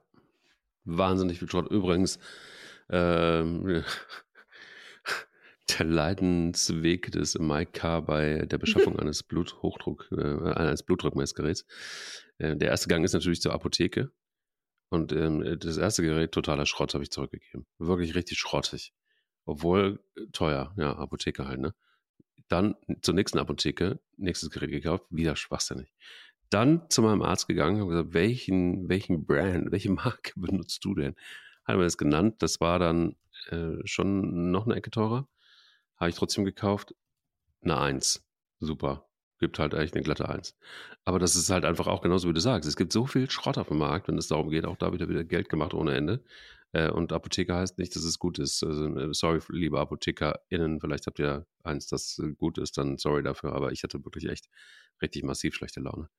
Wahnsinnig viel Schrott. Übrigens, ähm, der Leidensweg des Mike K. bei der Beschaffung eines Bluthochdruck, äh, eines Blutdruckmessgeräts. Äh, der erste Gang ist natürlich zur Apotheke. Und ähm, das erste Gerät, totaler Schrott, habe ich zurückgegeben. Wirklich richtig schrottig. Obwohl äh, teuer, ja, Apotheke halt, ne? Dann zur nächsten Apotheke, nächstes Gerät gekauft, wieder schwachsinnig. Dann zu meinem Arzt gegangen und gesagt, welchen, welchen Brand, welche Marke benutzt du denn? Hat mir das genannt. Das war dann äh, schon noch eine Ecke teurer. Habe ich trotzdem gekauft. Eine Eins. Super gibt halt echt eine glatte Eins. Aber das ist halt einfach auch genauso, wie du sagst. Es gibt so viel Schrott auf dem Markt, wenn es darum geht, auch da wieder wieder Geld gemacht ohne Ende. Äh, und Apotheker heißt nicht, dass es gut ist. Also, äh, sorry, liebe ApothekerInnen, vielleicht habt ihr eins, das äh, gut ist, dann sorry dafür. Aber ich hatte wirklich echt richtig massiv schlechte Laune.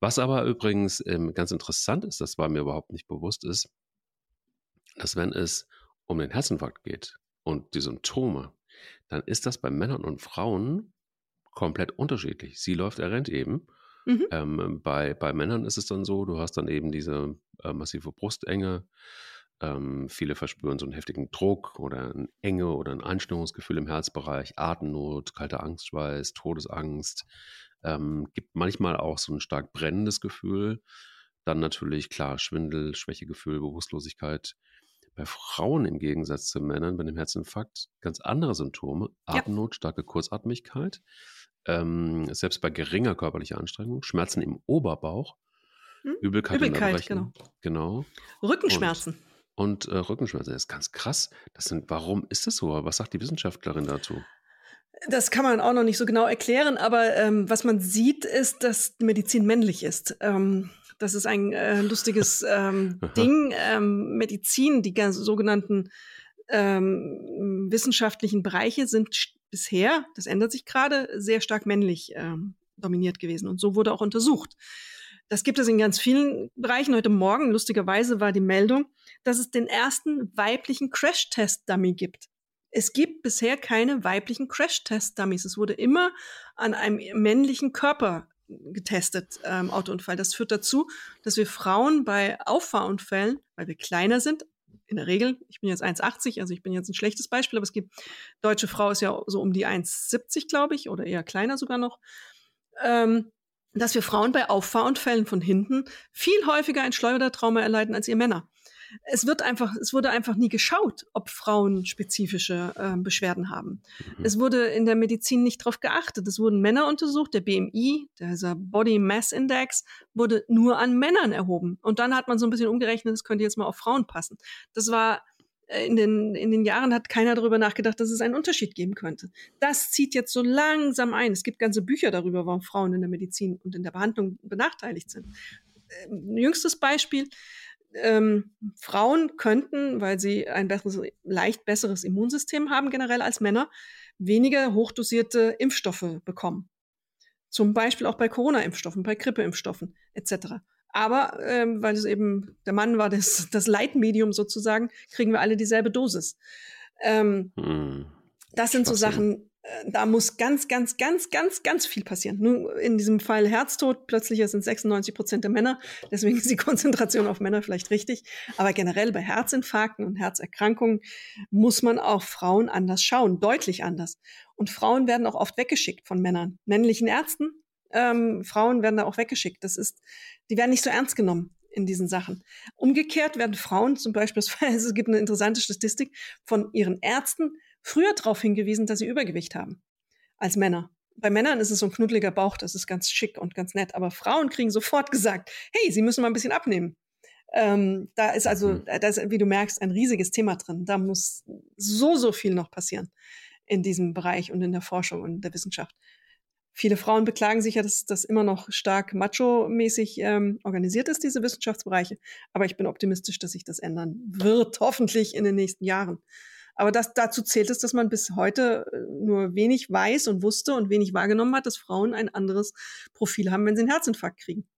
Was aber übrigens ähm, ganz interessant ist, das war mir überhaupt nicht bewusst, ist, dass wenn es um den Herzinfarkt geht und die Symptome, dann ist das bei Männern und Frauen komplett unterschiedlich. Sie läuft, er rennt eben. Mhm. Ähm, bei, bei Männern ist es dann so, du hast dann eben diese äh, massive Brustenge. Ähm, viele verspüren so einen heftigen Druck oder eine Enge oder ein Einstellungsgefühl im Herzbereich, Atemnot, kalter Angstschweiß, Todesangst. Ähm, gibt manchmal auch so ein stark brennendes Gefühl. Dann natürlich, klar, Schwindel, Schwächegefühl, Bewusstlosigkeit. Bei Frauen im Gegensatz zu Männern bei dem Herzinfarkt ganz andere Symptome. Atemnot, ja. starke Kurzatmigkeit ähm, selbst bei geringer körperlicher Anstrengung, Schmerzen im Oberbauch, hm? Übelkeit, Übelkeit genau. genau.
Rückenschmerzen.
Und, und äh, Rückenschmerzen, das ist ganz krass. Das sind, warum ist das so? Was sagt die Wissenschaftlerin dazu?
Das kann man auch noch nicht so genau erklären, aber ähm, was man sieht, ist, dass Medizin männlich ist. Ähm, das ist ein äh, lustiges ähm, Ding. Ähm, Medizin, die sogenannten ähm, wissenschaftlichen Bereiche sind bisher, das ändert sich gerade, sehr stark männlich ähm, dominiert gewesen. Und so wurde auch untersucht. Das gibt es in ganz vielen Bereichen. Heute Morgen, lustigerweise, war die Meldung, dass es den ersten weiblichen Crash-Test-Dummy gibt. Es gibt bisher keine weiblichen Crash-Test-Dummies. Es wurde immer an einem männlichen Körper getestet, ähm, Autounfall. Das führt dazu, dass wir Frauen bei Auffahrunfällen, weil wir kleiner sind, in der Regel, ich bin jetzt 1,80, also ich bin jetzt ein schlechtes Beispiel, aber es gibt, deutsche Frau ist ja so um die 1,70, glaube ich, oder eher kleiner sogar noch, ähm, dass wir Frauen bei Auffahrunfällen von hinten viel häufiger ein Schleudertrauma erleiden als ihr Männer es wird einfach, es wurde einfach nie geschaut, ob Frauen spezifische äh, Beschwerden haben. Mhm. Es wurde in der Medizin nicht darauf geachtet. Es wurden Männer untersucht. Der BMI, dieser Body Mass Index, wurde nur an Männern erhoben. Und dann hat man so ein bisschen umgerechnet, es könnte jetzt mal auf Frauen passen. Das war in den, in den Jahren hat keiner darüber nachgedacht, dass es einen Unterschied geben könnte. Das zieht jetzt so langsam ein. Es gibt ganze Bücher darüber, warum Frauen in der Medizin und in der Behandlung benachteiligt sind. Ähm, jüngstes Beispiel, ähm, Frauen könnten, weil sie ein besseres, leicht besseres Immunsystem haben generell als Männer, weniger hochdosierte Impfstoffe bekommen. Zum Beispiel auch bei Corona-Impfstoffen, bei Grippeimpfstoffen etc. Aber ähm, weil es eben der Mann war, das, das Leitmedium sozusagen, kriegen wir alle dieselbe Dosis. Ähm, hm. Das sind so Sachen, äh, da muss ganz, ganz, ganz, ganz, ganz viel passieren. Nur in diesem Fall Herztod, plötzlich sind 96 Prozent der Männer, deswegen ist die Konzentration auf Männer vielleicht richtig. Aber generell bei Herzinfarkten und Herzerkrankungen muss man auch Frauen anders schauen, deutlich anders. Und Frauen werden auch oft weggeschickt von Männern, männlichen Ärzten. Ähm, Frauen werden da auch weggeschickt. Das ist, die werden nicht so ernst genommen in diesen Sachen. Umgekehrt werden Frauen zum Beispiel, es gibt eine interessante Statistik, von ihren Ärzten früher darauf hingewiesen, dass sie Übergewicht haben als Männer. Bei Männern ist es so ein knuddeliger Bauch, das ist ganz schick und ganz nett. Aber Frauen kriegen sofort gesagt, hey, sie müssen mal ein bisschen abnehmen. Ähm, da ist also, mhm. da ist, wie du merkst, ein riesiges Thema drin. Da muss so, so viel noch passieren in diesem Bereich und in der Forschung und der Wissenschaft. Viele Frauen beklagen sich ja, dass das immer noch stark macho-mäßig ähm, organisiert ist, diese Wissenschaftsbereiche. Aber ich bin optimistisch, dass sich das ändern wird, hoffentlich in den nächsten Jahren. Aber das, dazu zählt es, dass man bis heute äh, nur wenig weiß und wusste und wenig wahrgenommen hat, dass Frauen ein anderes Profil haben, wenn sie einen Herzinfarkt kriegen.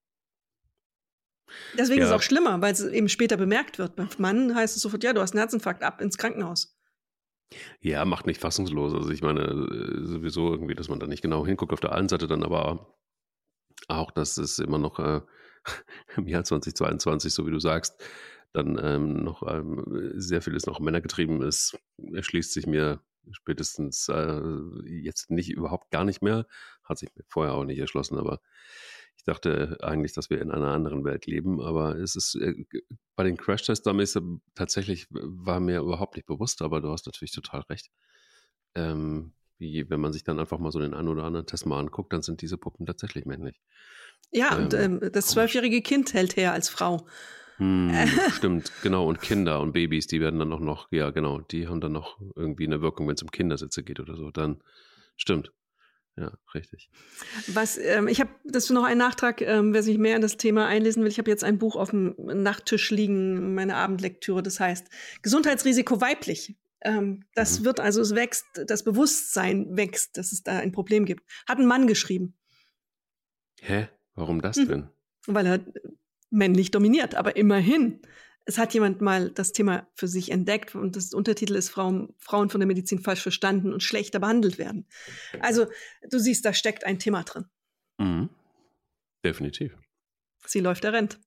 Deswegen ja. ist es auch schlimmer, weil es eben später bemerkt wird. Beim Mann heißt es sofort, ja, du hast einen Herzinfarkt, ab ins Krankenhaus.
Ja, macht nicht fassungslos. Also ich meine äh, sowieso irgendwie, dass man da nicht genau hinguckt auf der einen Seite dann aber auch, dass es immer noch äh, im Jahr 2022, so wie du sagst, dann ähm, noch ähm, sehr vieles noch männergetrieben ist, erschließt sich mir spätestens äh, jetzt nicht überhaupt gar nicht mehr. Hat sich mir vorher auch nicht erschlossen, aber ich dachte eigentlich, dass wir in einer anderen Welt leben, aber es ist äh, bei den Crash-Test-Dummies tatsächlich war mir überhaupt nicht bewusst, aber du hast natürlich total recht. Ähm, wie, wenn man sich dann einfach mal so den einen oder anderen Test mal anguckt, dann sind diese Puppen tatsächlich männlich.
Ja, ähm, und ähm, das zwölfjährige Kind hält her als Frau.
Hm, stimmt, genau. Und Kinder und Babys, die werden dann auch noch, ja, genau, die haben dann noch irgendwie eine Wirkung, wenn es um Kindersitze geht oder so. Dann stimmt. Ja, richtig.
Was, ähm, ich habe das für noch einen Nachtrag, ähm, wer sich mehr in das Thema einlesen will. Ich habe jetzt ein Buch auf dem Nachttisch liegen, meine Abendlektüre, das heißt Gesundheitsrisiko weiblich. Ähm, das mhm. wird also, es wächst, das Bewusstsein wächst, dass es da ein Problem gibt. Hat ein Mann geschrieben.
Hä? Warum das mhm. denn?
Weil er männlich dominiert, aber immerhin es hat jemand mal das Thema für sich entdeckt und das Untertitel ist Frauen, Frauen von der Medizin falsch verstanden und schlechter behandelt werden. Also du siehst, da steckt ein Thema drin.
Mhm. Definitiv.
Sie läuft, der rennt.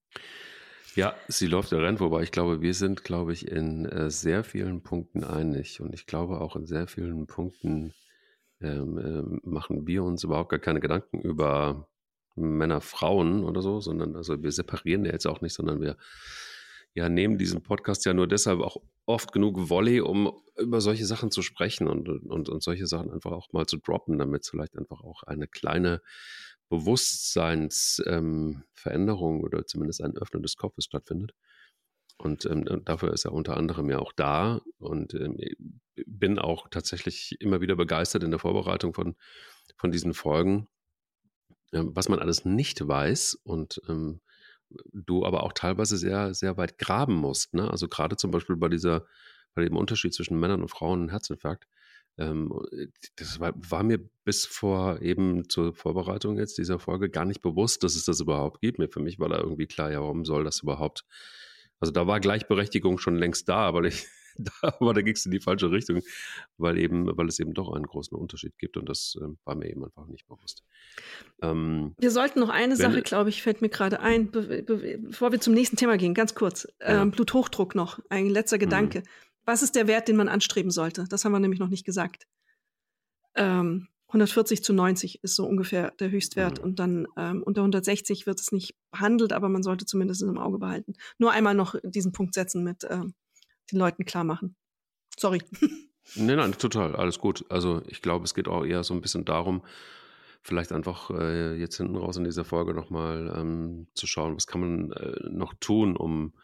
Ja, sie läuft, der rennt, wobei ich glaube, wir sind, glaube ich, in äh, sehr vielen Punkten einig und ich glaube auch in sehr vielen Punkten ähm, äh, machen wir uns überhaupt gar keine Gedanken über Männer, Frauen oder so, sondern also wir separieren ja jetzt auch nicht, sondern wir ja, nehmen diesen Podcast ja nur deshalb auch oft genug Volley, um über solche Sachen zu sprechen und, und, und solche Sachen einfach auch mal zu droppen, damit vielleicht einfach auch eine kleine Bewusstseinsveränderung ähm, oder zumindest ein Öffnen des Kopfes stattfindet. Und ähm, dafür ist er unter anderem ja auch da und ähm, bin auch tatsächlich immer wieder begeistert in der Vorbereitung von, von diesen Folgen, ähm, was man alles nicht weiß und ähm, du aber auch teilweise sehr, sehr weit graben musst. Ne? Also gerade zum Beispiel bei dieser, bei dem Unterschied zwischen Männern und Frauen und Herzinfarkt. Ähm, das war, war, mir bis vor eben zur Vorbereitung jetzt dieser Folge gar nicht bewusst, dass es das überhaupt gibt. Mir für mich war da irgendwie klar, ja, warum soll das überhaupt? Also da war Gleichberechtigung schon längst da, aber ich, aber da ging es in die falsche Richtung, weil eben, weil es eben doch einen großen Unterschied gibt und das äh, war mir eben einfach nicht bewusst.
Ähm, wir sollten noch eine Sache, glaube ich, fällt mir gerade ein, be be bevor wir zum nächsten Thema gehen, ganz kurz. Ja. Ähm, Bluthochdruck noch, ein letzter Gedanke. Mhm. Was ist der Wert, den man anstreben sollte? Das haben wir nämlich noch nicht gesagt. Ähm, 140 zu 90 ist so ungefähr der Höchstwert mhm. und dann ähm, unter 160 wird es nicht behandelt, aber man sollte zumindest im Auge behalten. Nur einmal noch diesen Punkt setzen mit ähm, den Leuten klar machen. Sorry.
Nein, nein, total, alles gut. Also ich glaube, es geht auch eher so ein bisschen darum, vielleicht einfach äh, jetzt hinten raus in dieser Folge nochmal ähm, zu schauen, was kann man äh, noch tun, um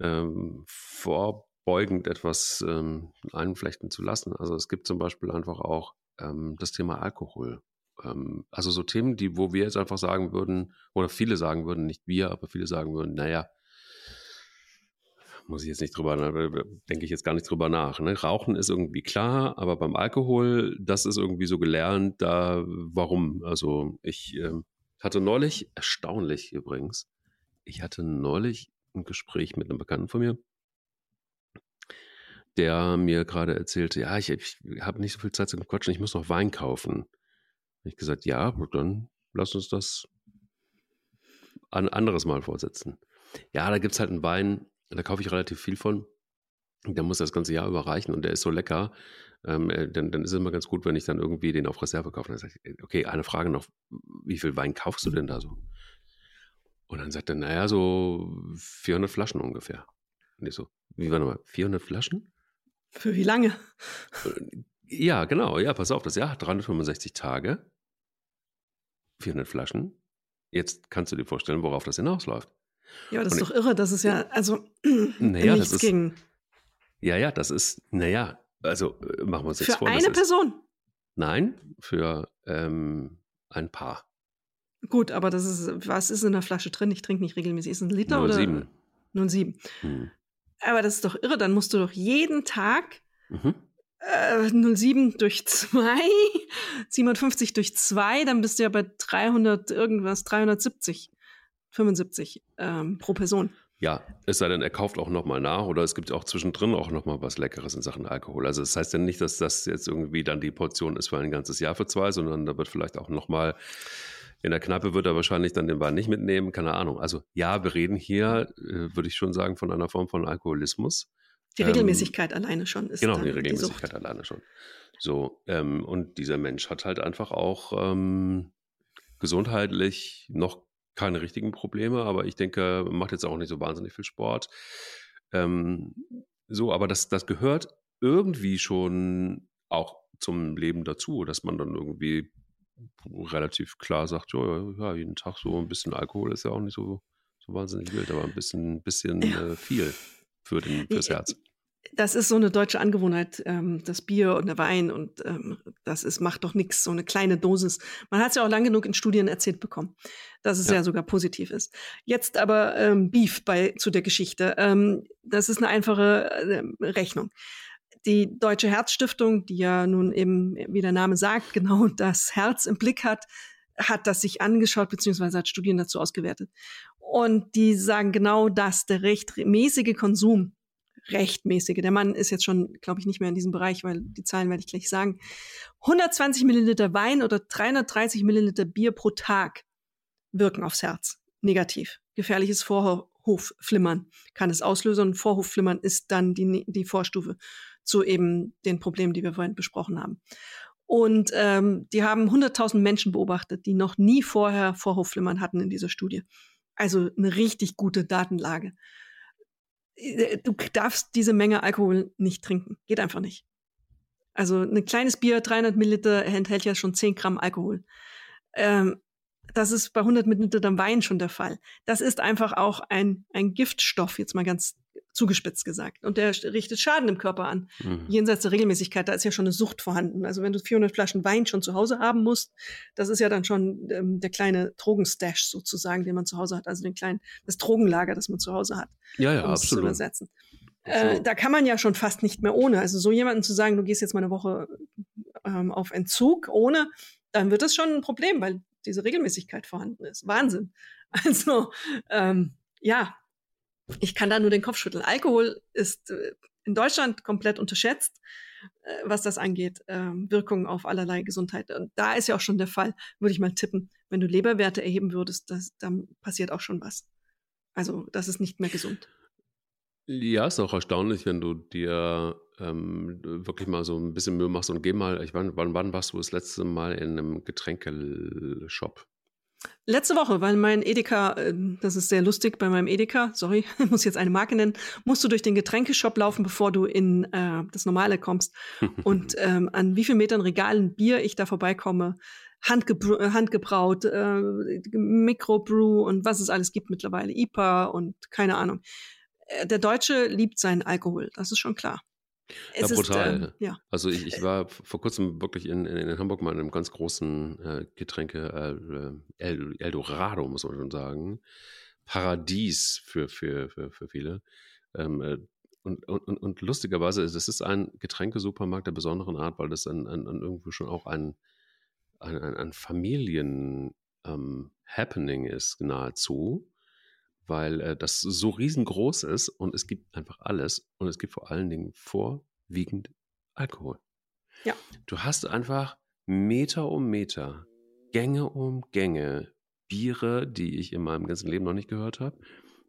ähm, vorbeugend etwas ähm, einflechten zu lassen. Also es gibt zum Beispiel einfach auch ähm, das Thema Alkohol. Ähm, also so Themen, die, wo wir jetzt einfach sagen würden, oder viele sagen würden, nicht wir, aber viele sagen würden, naja, muss ich jetzt nicht drüber, denke ich jetzt gar nicht drüber nach. Ne? Rauchen ist irgendwie klar, aber beim Alkohol, das ist irgendwie so gelernt, da, warum? Also ich äh, hatte neulich, erstaunlich übrigens, ich hatte neulich ein Gespräch mit einem Bekannten von mir, der mir gerade erzählte, ja, ich, ich habe nicht so viel Zeit zum Quatschen, ich muss noch Wein kaufen. Hab ich gesagt, ja, dann lass uns das ein anderes Mal vorsetzen. Ja, da gibt es halt einen Wein, da kaufe ich relativ viel von. Der muss das ganze Jahr überreichen und der ist so lecker. Ähm, äh, dann, dann ist es immer ganz gut, wenn ich dann irgendwie den auf Reserve kaufe. Dann sage ich, äh, okay, eine Frage noch, wie viel Wein kaufst du denn da so? Und dann sagt er, naja, so 400 Flaschen ungefähr. Und ich so, wie war nochmal, 400 Flaschen?
Für wie lange?
Äh, ja, genau, ja, pass auf, das Jahr hat 365 Tage, 400 Flaschen. Jetzt kannst du dir vorstellen, worauf das hinausläuft.
Ja, das ist doch irre, das ist ja, also naja, nichts das ist, gegen.
Ja, ja, das ist, naja, also äh, machen wir uns jetzt
für
vor.
Für eine Person? Ist,
nein, für ähm, ein Paar.
Gut, aber das ist, was ist in der Flasche drin? Ich trinke nicht regelmäßig. Ist es ein Liter 07. oder? 07. Hm. Aber das ist doch irre, dann musst du doch jeden Tag Mhm. Äh, 07 durch 2, 57 durch 2, dann bist du ja bei 300 irgendwas, 370, 75 ähm, pro Person.
Ja, es sei denn, er kauft auch nochmal nach oder es gibt auch zwischendrin auch nochmal was Leckeres in Sachen Alkohol. Also das heißt ja nicht, dass das jetzt irgendwie dann die Portion ist für ein ganzes Jahr für zwei, sondern da wird vielleicht auch nochmal, in der Kneipe wird er wahrscheinlich dann den Wein nicht mitnehmen, keine Ahnung. Also ja, wir reden hier, äh, würde ich schon sagen, von einer Form von Alkoholismus.
Die ähm, Regelmäßigkeit ähm, alleine schon
ist. Genau, die Regelmäßigkeit die alleine schon. So, ähm, und dieser Mensch hat halt einfach auch ähm, gesundheitlich noch keine richtigen Probleme, aber ich denke, macht jetzt auch nicht so wahnsinnig viel Sport. Ähm, so, aber das, das gehört irgendwie schon auch zum Leben dazu, dass man dann irgendwie relativ klar sagt, ja, ja, jeden Tag so ein bisschen Alkohol ist ja auch nicht so, so wahnsinnig wild, aber ein bisschen, bisschen ja. äh, viel für den, fürs Herz
das ist so eine deutsche Angewohnheit, ähm, das Bier und der Wein und ähm, das ist, macht doch nichts, so eine kleine Dosis. Man hat es ja auch lang genug in Studien erzählt bekommen, dass es ja, ja sogar positiv ist. Jetzt aber ähm, Beef bei, zu der Geschichte. Ähm, das ist eine einfache äh, Rechnung. Die Deutsche Herzstiftung, die ja nun eben, wie der Name sagt, genau das Herz im Blick hat, hat das sich angeschaut, beziehungsweise hat Studien dazu ausgewertet. Und die sagen genau das, der rechtmäßige Konsum rechtmäßige. Der Mann ist jetzt schon, glaube ich, nicht mehr in diesem Bereich, weil die Zahlen werde ich gleich sagen. 120 Milliliter Wein oder 330 Milliliter Bier pro Tag wirken aufs Herz. Negativ. Gefährliches Vorhofflimmern kann es auslösen. Vorhofflimmern ist dann die, die Vorstufe zu eben den Problemen, die wir vorhin besprochen haben. Und ähm, die haben 100.000 Menschen beobachtet, die noch nie vorher Vorhofflimmern hatten in dieser Studie. Also eine richtig gute Datenlage. Äh, du darfst diese Menge Alkohol nicht trinken. Geht einfach nicht. Also ein kleines Bier, 300 Milliliter, enthält ja schon 10 Gramm Alkohol. Ähm, das ist bei 100 Milliliter Wein schon der Fall. Das ist einfach auch ein, ein Giftstoff, jetzt mal ganz zugespitzt gesagt. Und der richtet Schaden im Körper an. Mhm. Jenseits der Regelmäßigkeit, da ist ja schon eine Sucht vorhanden. Also wenn du 400 Flaschen Wein schon zu Hause haben musst, das ist ja dann schon ähm, der kleine Drogenstash sozusagen, den man zu Hause hat. Also den kleinen, das Drogenlager, das man zu Hause hat.
Ja, ja, um absolut. Zu
übersetzen. Äh, da kann man ja schon fast nicht mehr ohne. Also so jemanden zu sagen, du gehst jetzt mal eine Woche ähm, auf Entzug ohne, dann wird das schon ein Problem, weil diese Regelmäßigkeit vorhanden ist. Wahnsinn. Also ähm, ja, ich kann da nur den Kopf schütteln. Alkohol ist äh, in Deutschland komplett unterschätzt, äh, was das angeht, ähm, Wirkungen auf allerlei Gesundheit. Und da ist ja auch schon der Fall, würde ich mal tippen, wenn du Leberwerte erheben würdest, das, dann passiert auch schon was. Also das ist nicht mehr gesund.
Ja, ist auch erstaunlich, wenn du dir ähm, wirklich mal so ein bisschen Mühe machst und geh mal, ich wann, wann, wann warst du das letzte Mal in einem Getränkeshop?
Letzte Woche, weil mein Edeka, äh, das ist sehr lustig bei meinem Edeka, sorry, muss jetzt eine Marke nennen, musst du durch den Getränkeshop laufen, bevor du in äh, das Normale kommst. Und ähm, an wie vielen Metern Regalen Bier ich da vorbeikomme, handgebr äh, handgebraut, äh, Microbrew und was es alles gibt mittlerweile, IPA und keine Ahnung. Äh, der Deutsche liebt seinen Alkohol, das ist schon klar.
Es ja, brutal. Ist, ähm, ja. Also ich, ich war vor kurzem wirklich in, in, in Hamburg mal in einem ganz großen äh, Getränke äh, El, Eldorado, muss man schon sagen. Paradies für, für, für, für viele. Ähm, äh, und, und, und lustigerweise, es ist ein Getränkesupermarkt der besonderen Art, weil das an, an, an irgendwo schon auch ein, ein, ein, ein Familien-Happening ähm, ist, nahezu weil äh, das so riesengroß ist und es gibt einfach alles und es gibt vor allen Dingen vorwiegend Alkohol.
Ja.
Du hast einfach Meter um Meter, Gänge um Gänge, Biere, die ich in meinem ganzen Leben noch nicht gehört habe,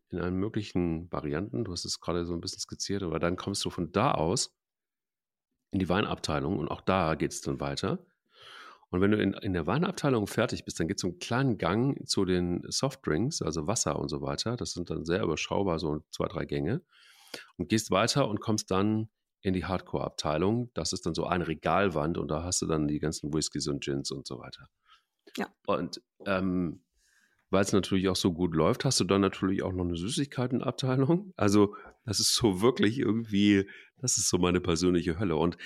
in allen möglichen Varianten. Du hast es gerade so ein bisschen skizziert, aber dann kommst du von da aus in die Weinabteilung und auch da geht es dann weiter. Und wenn du in, in der Weinabteilung fertig bist, dann geht es so einen kleinen Gang zu den Softdrinks, also Wasser und so weiter. Das sind dann sehr überschaubar, so zwei, drei Gänge. Und gehst weiter und kommst dann in die Hardcore-Abteilung. Das ist dann so eine Regalwand und da hast du dann die ganzen Whiskys und Gins und so weiter.
Ja.
Und ähm, weil es natürlich auch so gut läuft, hast du dann natürlich auch noch eine Süßigkeitenabteilung. Also das ist so wirklich irgendwie, das ist so meine persönliche Hölle. Und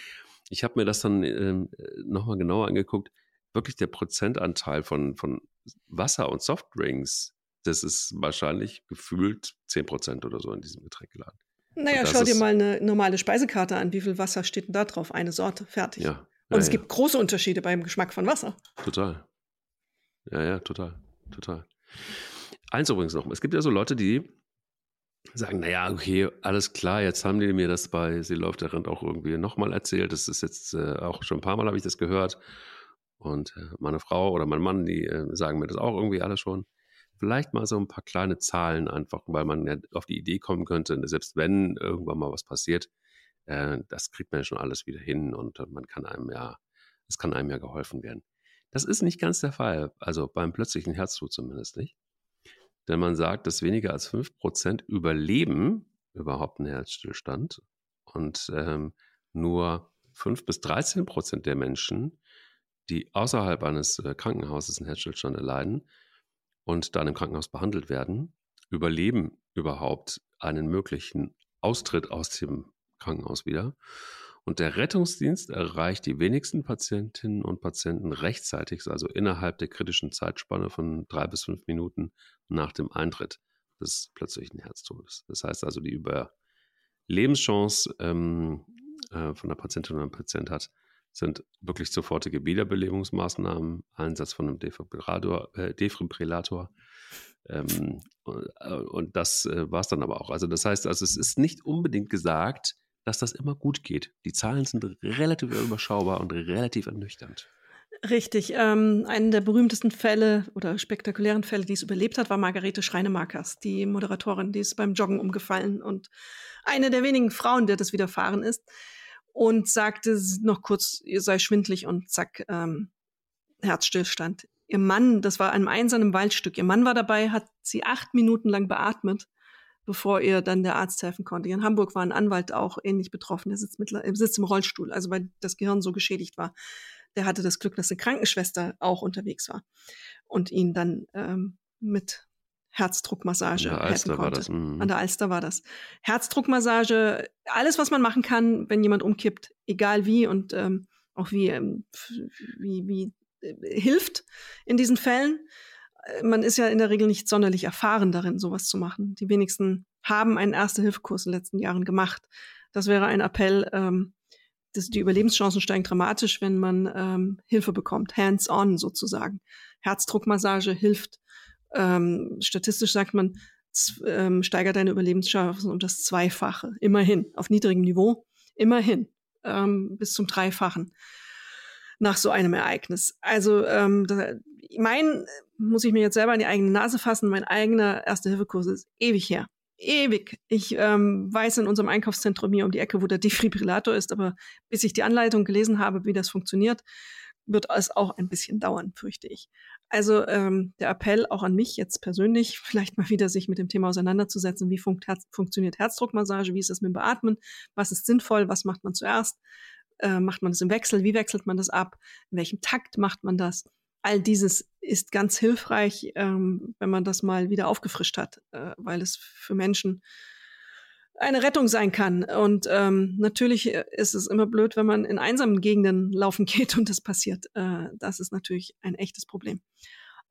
ich habe mir das dann ähm, nochmal genauer angeguckt. Wirklich der Prozentanteil von, von Wasser und Softdrinks, das ist wahrscheinlich gefühlt 10 Prozent oder so in diesem Getränkeladen.
Naja, schau dir mal eine normale Speisekarte an. Wie viel Wasser steht denn da drauf? Eine Sorte, fertig.
Ja.
Und es gibt große Unterschiede beim Geschmack von Wasser.
Total. Ja, ja, total. Total. Eins übrigens noch. Es gibt ja so Leute, die sagen, naja, okay, alles klar, jetzt haben die mir das bei Sie läuft der Rand auch irgendwie nochmal erzählt. Das ist jetzt äh, auch schon ein paar Mal habe ich das gehört. Und äh, meine Frau oder mein Mann, die äh, sagen mir das auch irgendwie alle schon. Vielleicht mal so ein paar kleine Zahlen einfach, weil man ja auf die Idee kommen könnte, selbst wenn irgendwann mal was passiert, äh, das kriegt man ja schon alles wieder hin und man kann einem ja, es kann einem ja geholfen werden. Das ist nicht ganz der Fall, also beim plötzlichen Herztod zumindest nicht. Denn man sagt, dass weniger als 5% überleben überhaupt einen Herzstillstand und ähm, nur 5 bis 13 Prozent der Menschen, die außerhalb eines äh, Krankenhauses einen Herzstillstand erleiden und dann im Krankenhaus behandelt werden, überleben überhaupt einen möglichen Austritt aus dem Krankenhaus wieder. Und der Rettungsdienst erreicht die wenigsten Patientinnen und Patienten rechtzeitig, also innerhalb der kritischen Zeitspanne von drei bis fünf Minuten nach dem Eintritt des plötzlichen Herztodes. Das heißt also, die Überlebenschance ähm, äh, von der Patientin oder einem Patient hat, sind wirklich sofortige Wiederbelebungsmaßnahmen, Einsatz von einem Defibrillator, äh, Defibrillator ähm, äh, und das äh, war es dann aber auch. Also das heißt, also es ist nicht unbedingt gesagt, dass das immer gut geht. Die Zahlen sind relativ überschaubar und relativ ernüchternd.
Richtig. Ähm, einen der berühmtesten Fälle oder spektakulären Fälle, die es überlebt hat, war Margarete Schreinemakers, die Moderatorin, die ist beim Joggen umgefallen und eine der wenigen Frauen, der das widerfahren ist und sagte noch kurz, ihr sei schwindlig und zack, ähm, Herzstillstand. Ihr Mann, das war einem einsamen Waldstück, ihr Mann war dabei, hat sie acht Minuten lang beatmet bevor ihr dann der Arzt helfen konnte. in Hamburg war ein Anwalt auch ähnlich betroffen. Der sitzt, mit, sitzt im Rollstuhl, also weil das Gehirn so geschädigt war. Der hatte das Glück, dass eine Krankenschwester auch unterwegs war und ihn dann ähm, mit Herzdruckmassage
An der
helfen
Alster
konnte.
war das. Mhm.
An der Alster war das. Herzdruckmassage, alles, was man machen kann, wenn jemand umkippt, egal wie und ähm, auch wie, ähm, wie, wie äh, hilft in diesen Fällen man ist ja in der Regel nicht sonderlich erfahren darin, sowas zu machen. Die wenigsten haben einen Erste-Hilfe-Kurs in den letzten Jahren gemacht. Das wäre ein Appell. Ähm, das, die Überlebenschancen steigen dramatisch, wenn man ähm, Hilfe bekommt, hands-on sozusagen. Herzdruckmassage hilft. Ähm, statistisch sagt man, ähm, steigert deine Überlebenschancen um das Zweifache. Immerhin, auf niedrigem Niveau, immerhin, ähm, bis zum Dreifachen nach so einem Ereignis. Also ähm, da, mein, muss ich mir jetzt selber in die eigene Nase fassen, mein eigener Erste-Hilfe-Kurs ist ewig her. Ewig. Ich ähm, weiß in unserem Einkaufszentrum hier um die Ecke, wo der Defibrillator ist, aber bis ich die Anleitung gelesen habe, wie das funktioniert, wird es auch ein bisschen dauern, fürchte ich. Also ähm, der Appell auch an mich jetzt persönlich, vielleicht mal wieder sich mit dem Thema auseinanderzusetzen, wie funkt, Herz, funktioniert Herzdruckmassage, wie ist das mit dem Beatmen, was ist sinnvoll, was macht man zuerst, äh, macht man das im Wechsel? Wie wechselt man das ab? In welchem Takt macht man das? All dieses ist ganz hilfreich, ähm, wenn man das mal wieder aufgefrischt hat, äh, weil es für Menschen eine Rettung sein kann. Und ähm, natürlich äh, ist es immer blöd, wenn man in einsamen Gegenden laufen geht und das passiert. Äh, das ist natürlich ein echtes Problem.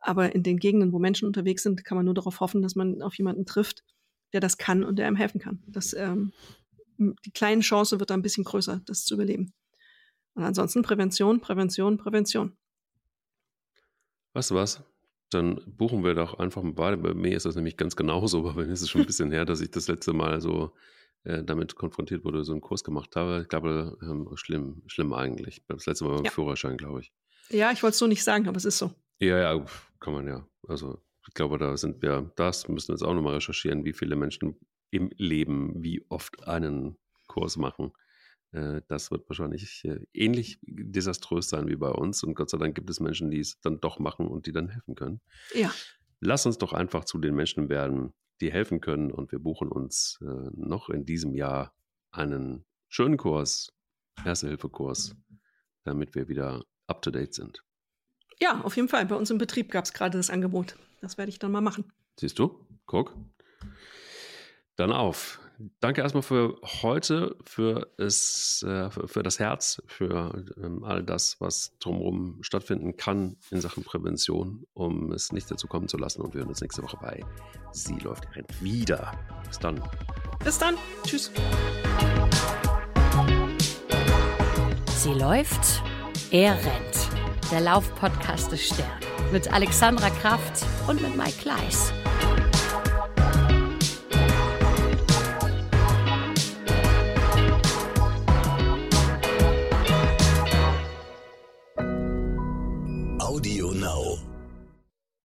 Aber in den Gegenden, wo Menschen unterwegs sind, kann man nur darauf hoffen, dass man auf jemanden trifft, der das kann und der einem helfen kann. Das, ähm, die kleine Chance wird da ein bisschen größer, das zu überleben. Und ansonsten Prävention, Prävention, Prävention.
Weißt du was? Dann buchen wir doch einfach mal beide. Bei mir ist das nämlich ganz genauso, aber bei mir ist es schon ein bisschen her, dass ich das letzte Mal so äh, damit konfrontiert wurde, so einen Kurs gemacht habe. Ich glaube, ähm, schlimm, schlimm eigentlich. Das letzte Mal beim ja. Führerschein, glaube ich.
Ja, ich wollte es so nicht sagen, aber es ist so.
Ja, ja, kann man ja. Also ich glaube, da sind wir, das müssen wir jetzt auch nochmal recherchieren, wie viele Menschen im Leben wie oft einen Kurs machen. Äh, das wird wahrscheinlich äh, ähnlich desaströs sein wie bei uns. Und Gott sei Dank gibt es Menschen, die es dann doch machen und die dann helfen können.
Ja.
Lass uns doch einfach zu den Menschen werden, die helfen können. Und wir buchen uns äh, noch in diesem Jahr einen schönen Kurs, Erste-Hilfe-Kurs, damit wir wieder up to date sind.
Ja, auf jeden Fall. Bei uns im Betrieb gab es gerade das Angebot. Das werde ich dann mal machen.
Siehst du? Guck. Dann auf. Danke erstmal für heute, für, es, äh, für, für, das Herz, für ähm, all das, was drumherum stattfinden kann in Sachen Prävention, um es nicht dazu kommen zu lassen. Und wir hören uns nächste Woche bei Sie läuft, er rennt wieder. Bis dann.
Bis dann. Tschüss.
Sie läuft, er rennt. Der Laufpodcast des Stern. Mit Alexandra Kraft und mit Mike Kleiss.
Audio Now.